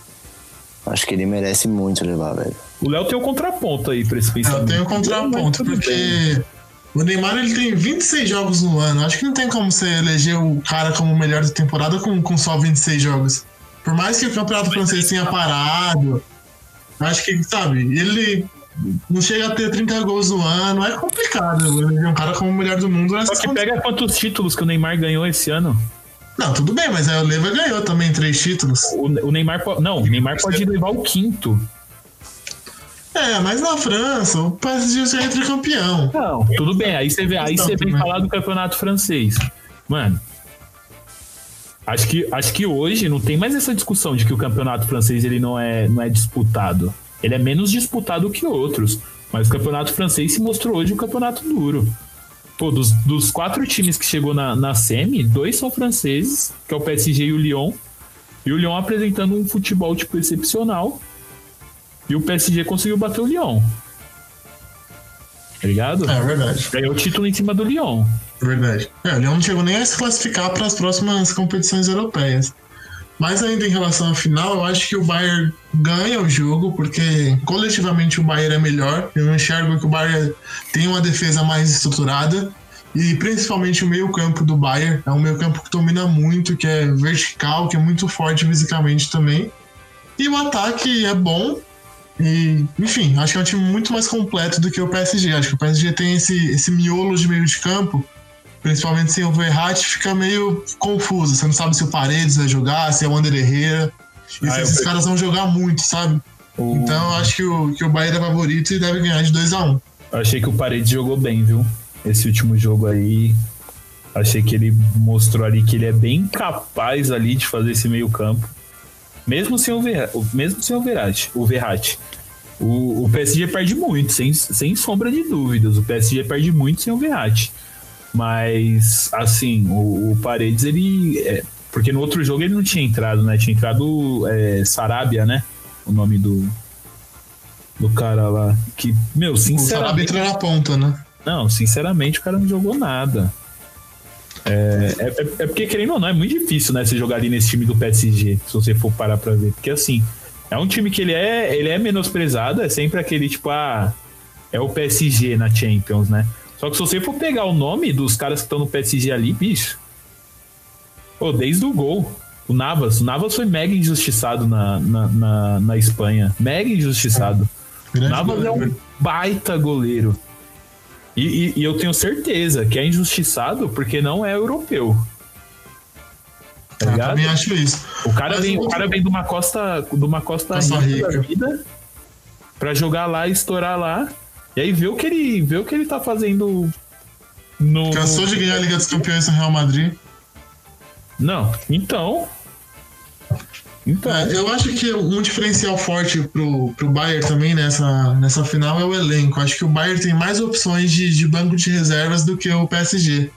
Acho que ele merece muito levar, velho. O Léo tem o um contraponto aí pra esse pensamento. Eu tenho o um contraponto, porque o Neymar ele tem 26 jogos no ano. Acho que não tem como você eleger o cara como o melhor da temporada com, com só 26 jogos. Por mais que o campeonato francês tenha parado, acho que, sabe, ele não chega a ter 30 gols no ano, é complicado. Ele é um cara como o melhor do mundo. Só que pega quantos títulos que o Neymar ganhou esse ano? Não, tudo bem, mas aí o Leva ganhou também três títulos. O, o Neymar Não, o Neymar pode levar o quinto. É, mas na França, o PSG já entra campeão. Não, tudo bem. Aí você vê, aí você vem falar do campeonato francês. Mano, Acho que, acho que hoje não tem mais essa discussão de que o campeonato francês ele não é, não é disputado. Ele é menos disputado que outros. Mas o campeonato francês se mostrou hoje um campeonato duro. Pô, dos, dos quatro times que chegou na, na semi, dois são franceses, que é o PSG e o Lyon. E o Lyon apresentando um futebol tipo excepcional. E o PSG conseguiu bater o Lyon. Tá ligado? É verdade. Ganhou o título em cima do Lyon. Verdade. É, o Leão não chegou nem a se classificar para as próximas competições europeias. Mas ainda em relação à final, eu acho que o Bayern ganha o jogo, porque coletivamente o Bayern é melhor. Eu enxergo que o Bayern tem uma defesa mais estruturada. E principalmente o meio-campo do Bayern. É um meio-campo que domina muito, que é vertical, que é muito forte fisicamente também. E o ataque é bom. E, enfim, acho que é um time muito mais completo do que o PSG. Acho que o PSG tem esse, esse miolo de meio de campo principalmente sem o Verratti, fica meio confuso. Você não sabe se o Paredes vai jogar, se é o Ander Herrera. E ah, se esses caras vão jogar muito, sabe? O... Então eu acho que o, que o Bahia é favorito e deve ganhar de 2x1. Um. Eu achei que o Paredes jogou bem, viu? Esse último jogo aí. Achei que ele mostrou ali que ele é bem capaz ali de fazer esse meio campo. Mesmo sem o, Ver... mesmo sem o Verratti. O Verratti. O, o PSG perde muito, sem, sem sombra de dúvidas. O PSG perde muito sem o Verratti. Mas, assim, o, o Paredes, ele. É, porque no outro jogo ele não tinha entrado, né? Tinha entrado é, Sarabia, né? O nome do. Do cara lá. Que, meu, sinceramente. O Sarabia entrou na ponta, né? Não, sinceramente o cara não jogou nada. É, é, é, é, porque, querendo ou não, é muito difícil, né? Você jogar ali nesse time do PSG, se você for parar pra ver. Porque, assim, é um time que ele é, ele é menosprezado, é sempre aquele tipo, ah, é o PSG na Champions, né? Só que se você for pegar o nome dos caras que estão no PSG ali, bicho. Pô, desde o gol. O Navas. O Navas foi mega injustiçado na, na, na, na Espanha. Mega injustiçado. É. Navas é um baita goleiro. E, e, e, eu tenho certeza que é injustiçado porque não é europeu. Tá ah, também acho isso. O cara, vem, o cara vem de uma costa, de uma costa rica, rica da vida pra jogar lá e estourar lá. E aí vê o que ele, vê o que ele tá fazendo no. Cansou de ganhar a Liga dos Campeões no Real Madrid? Não. Então. Então. É, eu acho que um diferencial forte pro, pro Bayern também nessa, nessa final é o elenco. Acho que o Bayern tem mais opções de, de banco de reservas do que o PSG.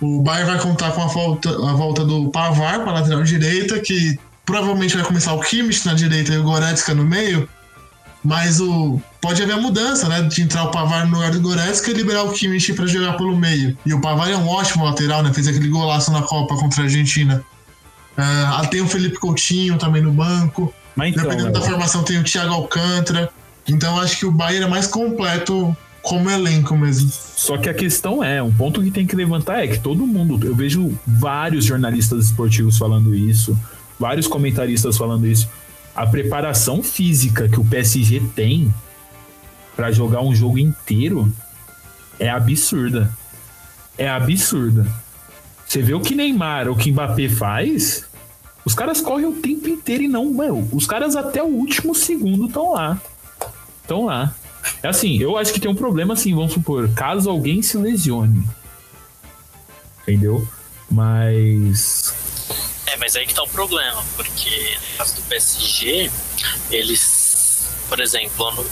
O Bayern vai contar com a volta, a volta do Pavar para lateral direita, que provavelmente vai começar o Kimmich na direita e o Goretzka no meio. Mas o pode haver a mudança, né? De entrar o Pavar no lugar do Goretzka e liberar o Kimmich para jogar pelo meio. E o Pavar é um ótimo lateral, né? Fez aquele golaço na Copa contra a Argentina. Uh, tem o Felipe Coutinho também no banco. Mas então, Dependendo da formação, tem o Thiago Alcântara. Então acho que o Bayern é mais completo como elenco mesmo. Só que a questão é, um ponto que tem que levantar é que todo mundo, eu vejo vários jornalistas esportivos falando isso, vários comentaristas falando isso a preparação física que o PSG tem para jogar um jogo inteiro é absurda. É absurda. Você vê o que Neymar, o que Mbappé faz, os caras correm o tempo inteiro e não, meu, os caras até o último segundo estão lá. Estão lá. É assim, eu acho que tem um problema assim, vamos supor, caso alguém se lesione. Entendeu? Mas é, mas aí que tá o problema, porque no caso do PSG, eles, por exemplo, no,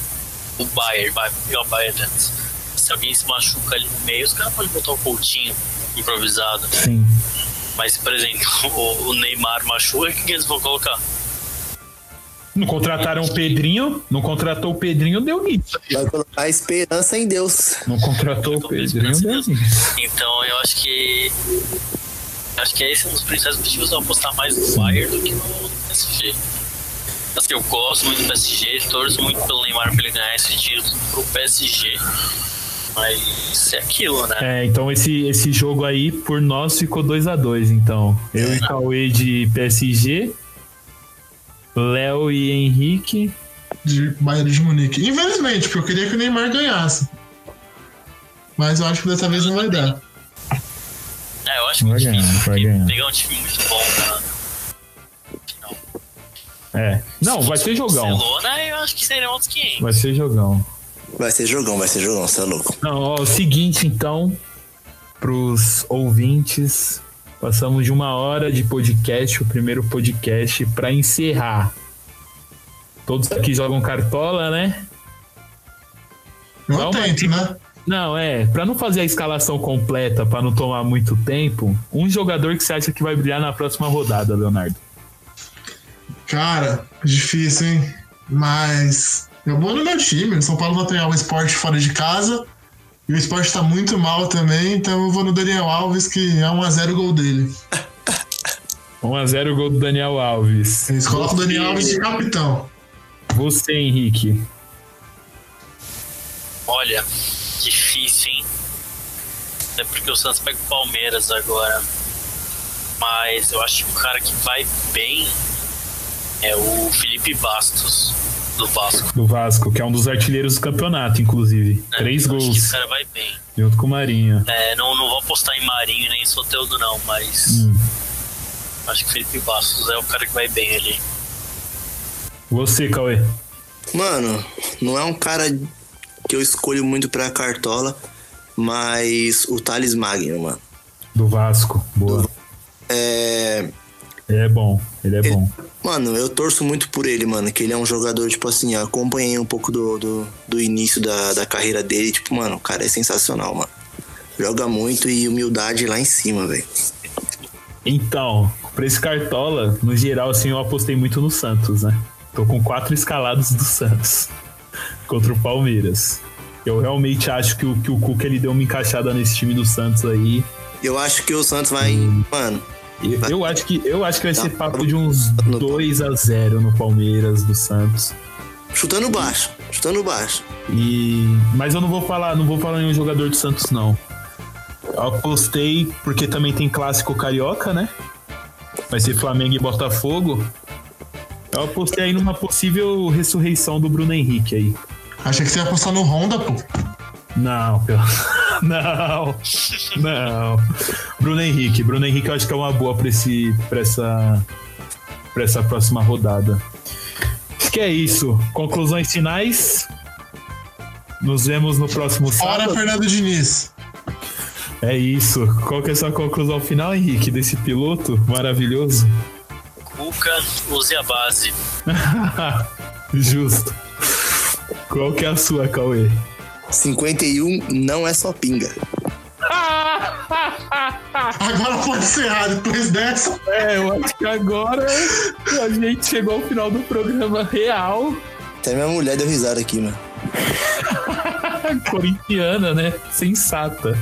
o Bayern, vai pegar o Bayern antes. Se alguém se machuca ali no meio, os caras podem botar o Coutinho improvisado, né? Sim. Mas, por exemplo, o, o Neymar machuca, o que eles vão colocar? Não contrataram o Pedrinho, não contratou o Pedrinho, deu nisso. Vai colocar a esperança em Deus. Não contratou o Pedrinho, deu nisso. Então eu acho que Acho que esse é um dos principais motivos de eu apostar mais no Bayern do que no PSG. Assim, eu gosto muito do PSG, torço muito pelo Neymar pra ele ganhar esse título pro PSG. Mas é aquilo, né? É, então esse, esse jogo aí, por nós, ficou 2 a 2 então. Eu é. e Cauê de PSG, Léo e Henrique. De Bayern de Munique. Infelizmente, porque eu queria que o Neymar ganhasse. Mas eu acho que dessa vez não vai dar. É, eu acho que vai ganhar, vai ganhar. pegar um time muito bom pra. Não. É. Não, vai ser jogão. Barcelona, eu acho que seriam outros 500. Vai ser jogão. Vai ser jogão, vai ser jogão, você é louco. Não, ó, o seguinte então, pros ouvintes, Passamos de uma hora de podcast, o primeiro podcast, para encerrar. Todos aqui jogam cartola, né? Uma tento, dica. né? Não, é, Pra não fazer a escalação completa, pra não tomar muito tempo, um jogador que você acha que vai brilhar na próxima rodada, Leonardo. Cara, difícil, hein? Mas eu vou no meu time. O São Paulo vai treinar o esporte fora de casa. E o esporte tá muito mal também, então eu vou no Daniel Alves, que é 1x0 o gol dele. 1x0 gol do Daniel Alves. Eles colocam o Daniel Alves de capitão. Você, Henrique. Olha, difícil, hein? É porque o Santos pega o Palmeiras agora. Mas eu acho que o cara que vai bem é o Felipe Bastos, do Vasco. Do Vasco, que é um dos artilheiros do campeonato, inclusive. né? Três Eu Acho que gols, esse cara vai bem. junto com o Marinho. É, não, não vou apostar em Marinho nem em Soteldo, não, mas Hum. acho que o Felipe Bastos é o cara que vai bem ali. Você, Cauê. Mano, não é um cara que eu escolho muito pra cartola, mas o Thales Magno, mano. Do Vasco. Boa. É. Ele é bom, ele é bom. Mano, eu torço muito por ele, mano. Que ele é um jogador, tipo assim, eu acompanhei um pouco do, do, do início da, da carreira dele. Tipo, mano, o cara é sensacional, mano. Joga muito e humildade lá em cima, velho. Então, pra esse Cartola, no geral, assim, eu apostei muito no Santos, né? Tô com quatro escalados do Santos contra o Palmeiras. Eu realmente acho que o, que o Cuca ele deu uma encaixada nesse time do Santos aí. Eu acho que o Santos vai. Mano, Eu, eu acho que eu acho que vai ser papo de uns 2 a 0 no Palmeiras do Santos. chutando baixo. Chutando baixo. E mas eu não vou falar, não vou falar em um jogador do Santos não. Eu apostei porque também tem clássico carioca, né? Vai ser Flamengo e Botafogo. Eu apostei aí numa possível ressurreição do Bruno Henrique aí. Achei que você ia apostar no Honda, pô. Não, pelo... não, não. Bruno Henrique, Bruno Henrique eu acho que é uma boa para esse, para essa, para essa próxima rodada. Acho que é isso. Conclusões finais. Nos vemos no próximo Fora sábado. Fernando Diniz. É isso. Qual que é a sua conclusão final, Henrique, desse piloto maravilhoso? Cuca, use a base. Justo. Qual que é a sua, Cauê? 51 não é só pinga. Agora pode encerrar depois dessa. É, eu acho que agora a gente chegou ao final do programa real. Até minha mulher deu risada aqui, mano. Corintiana, né? Sensata.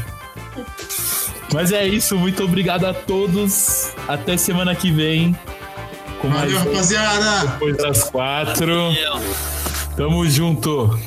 Mas é isso, muito obrigado a todos. Até semana que vem. Com mais Valeu, rapaziada. depois das quatro. Tamo junto.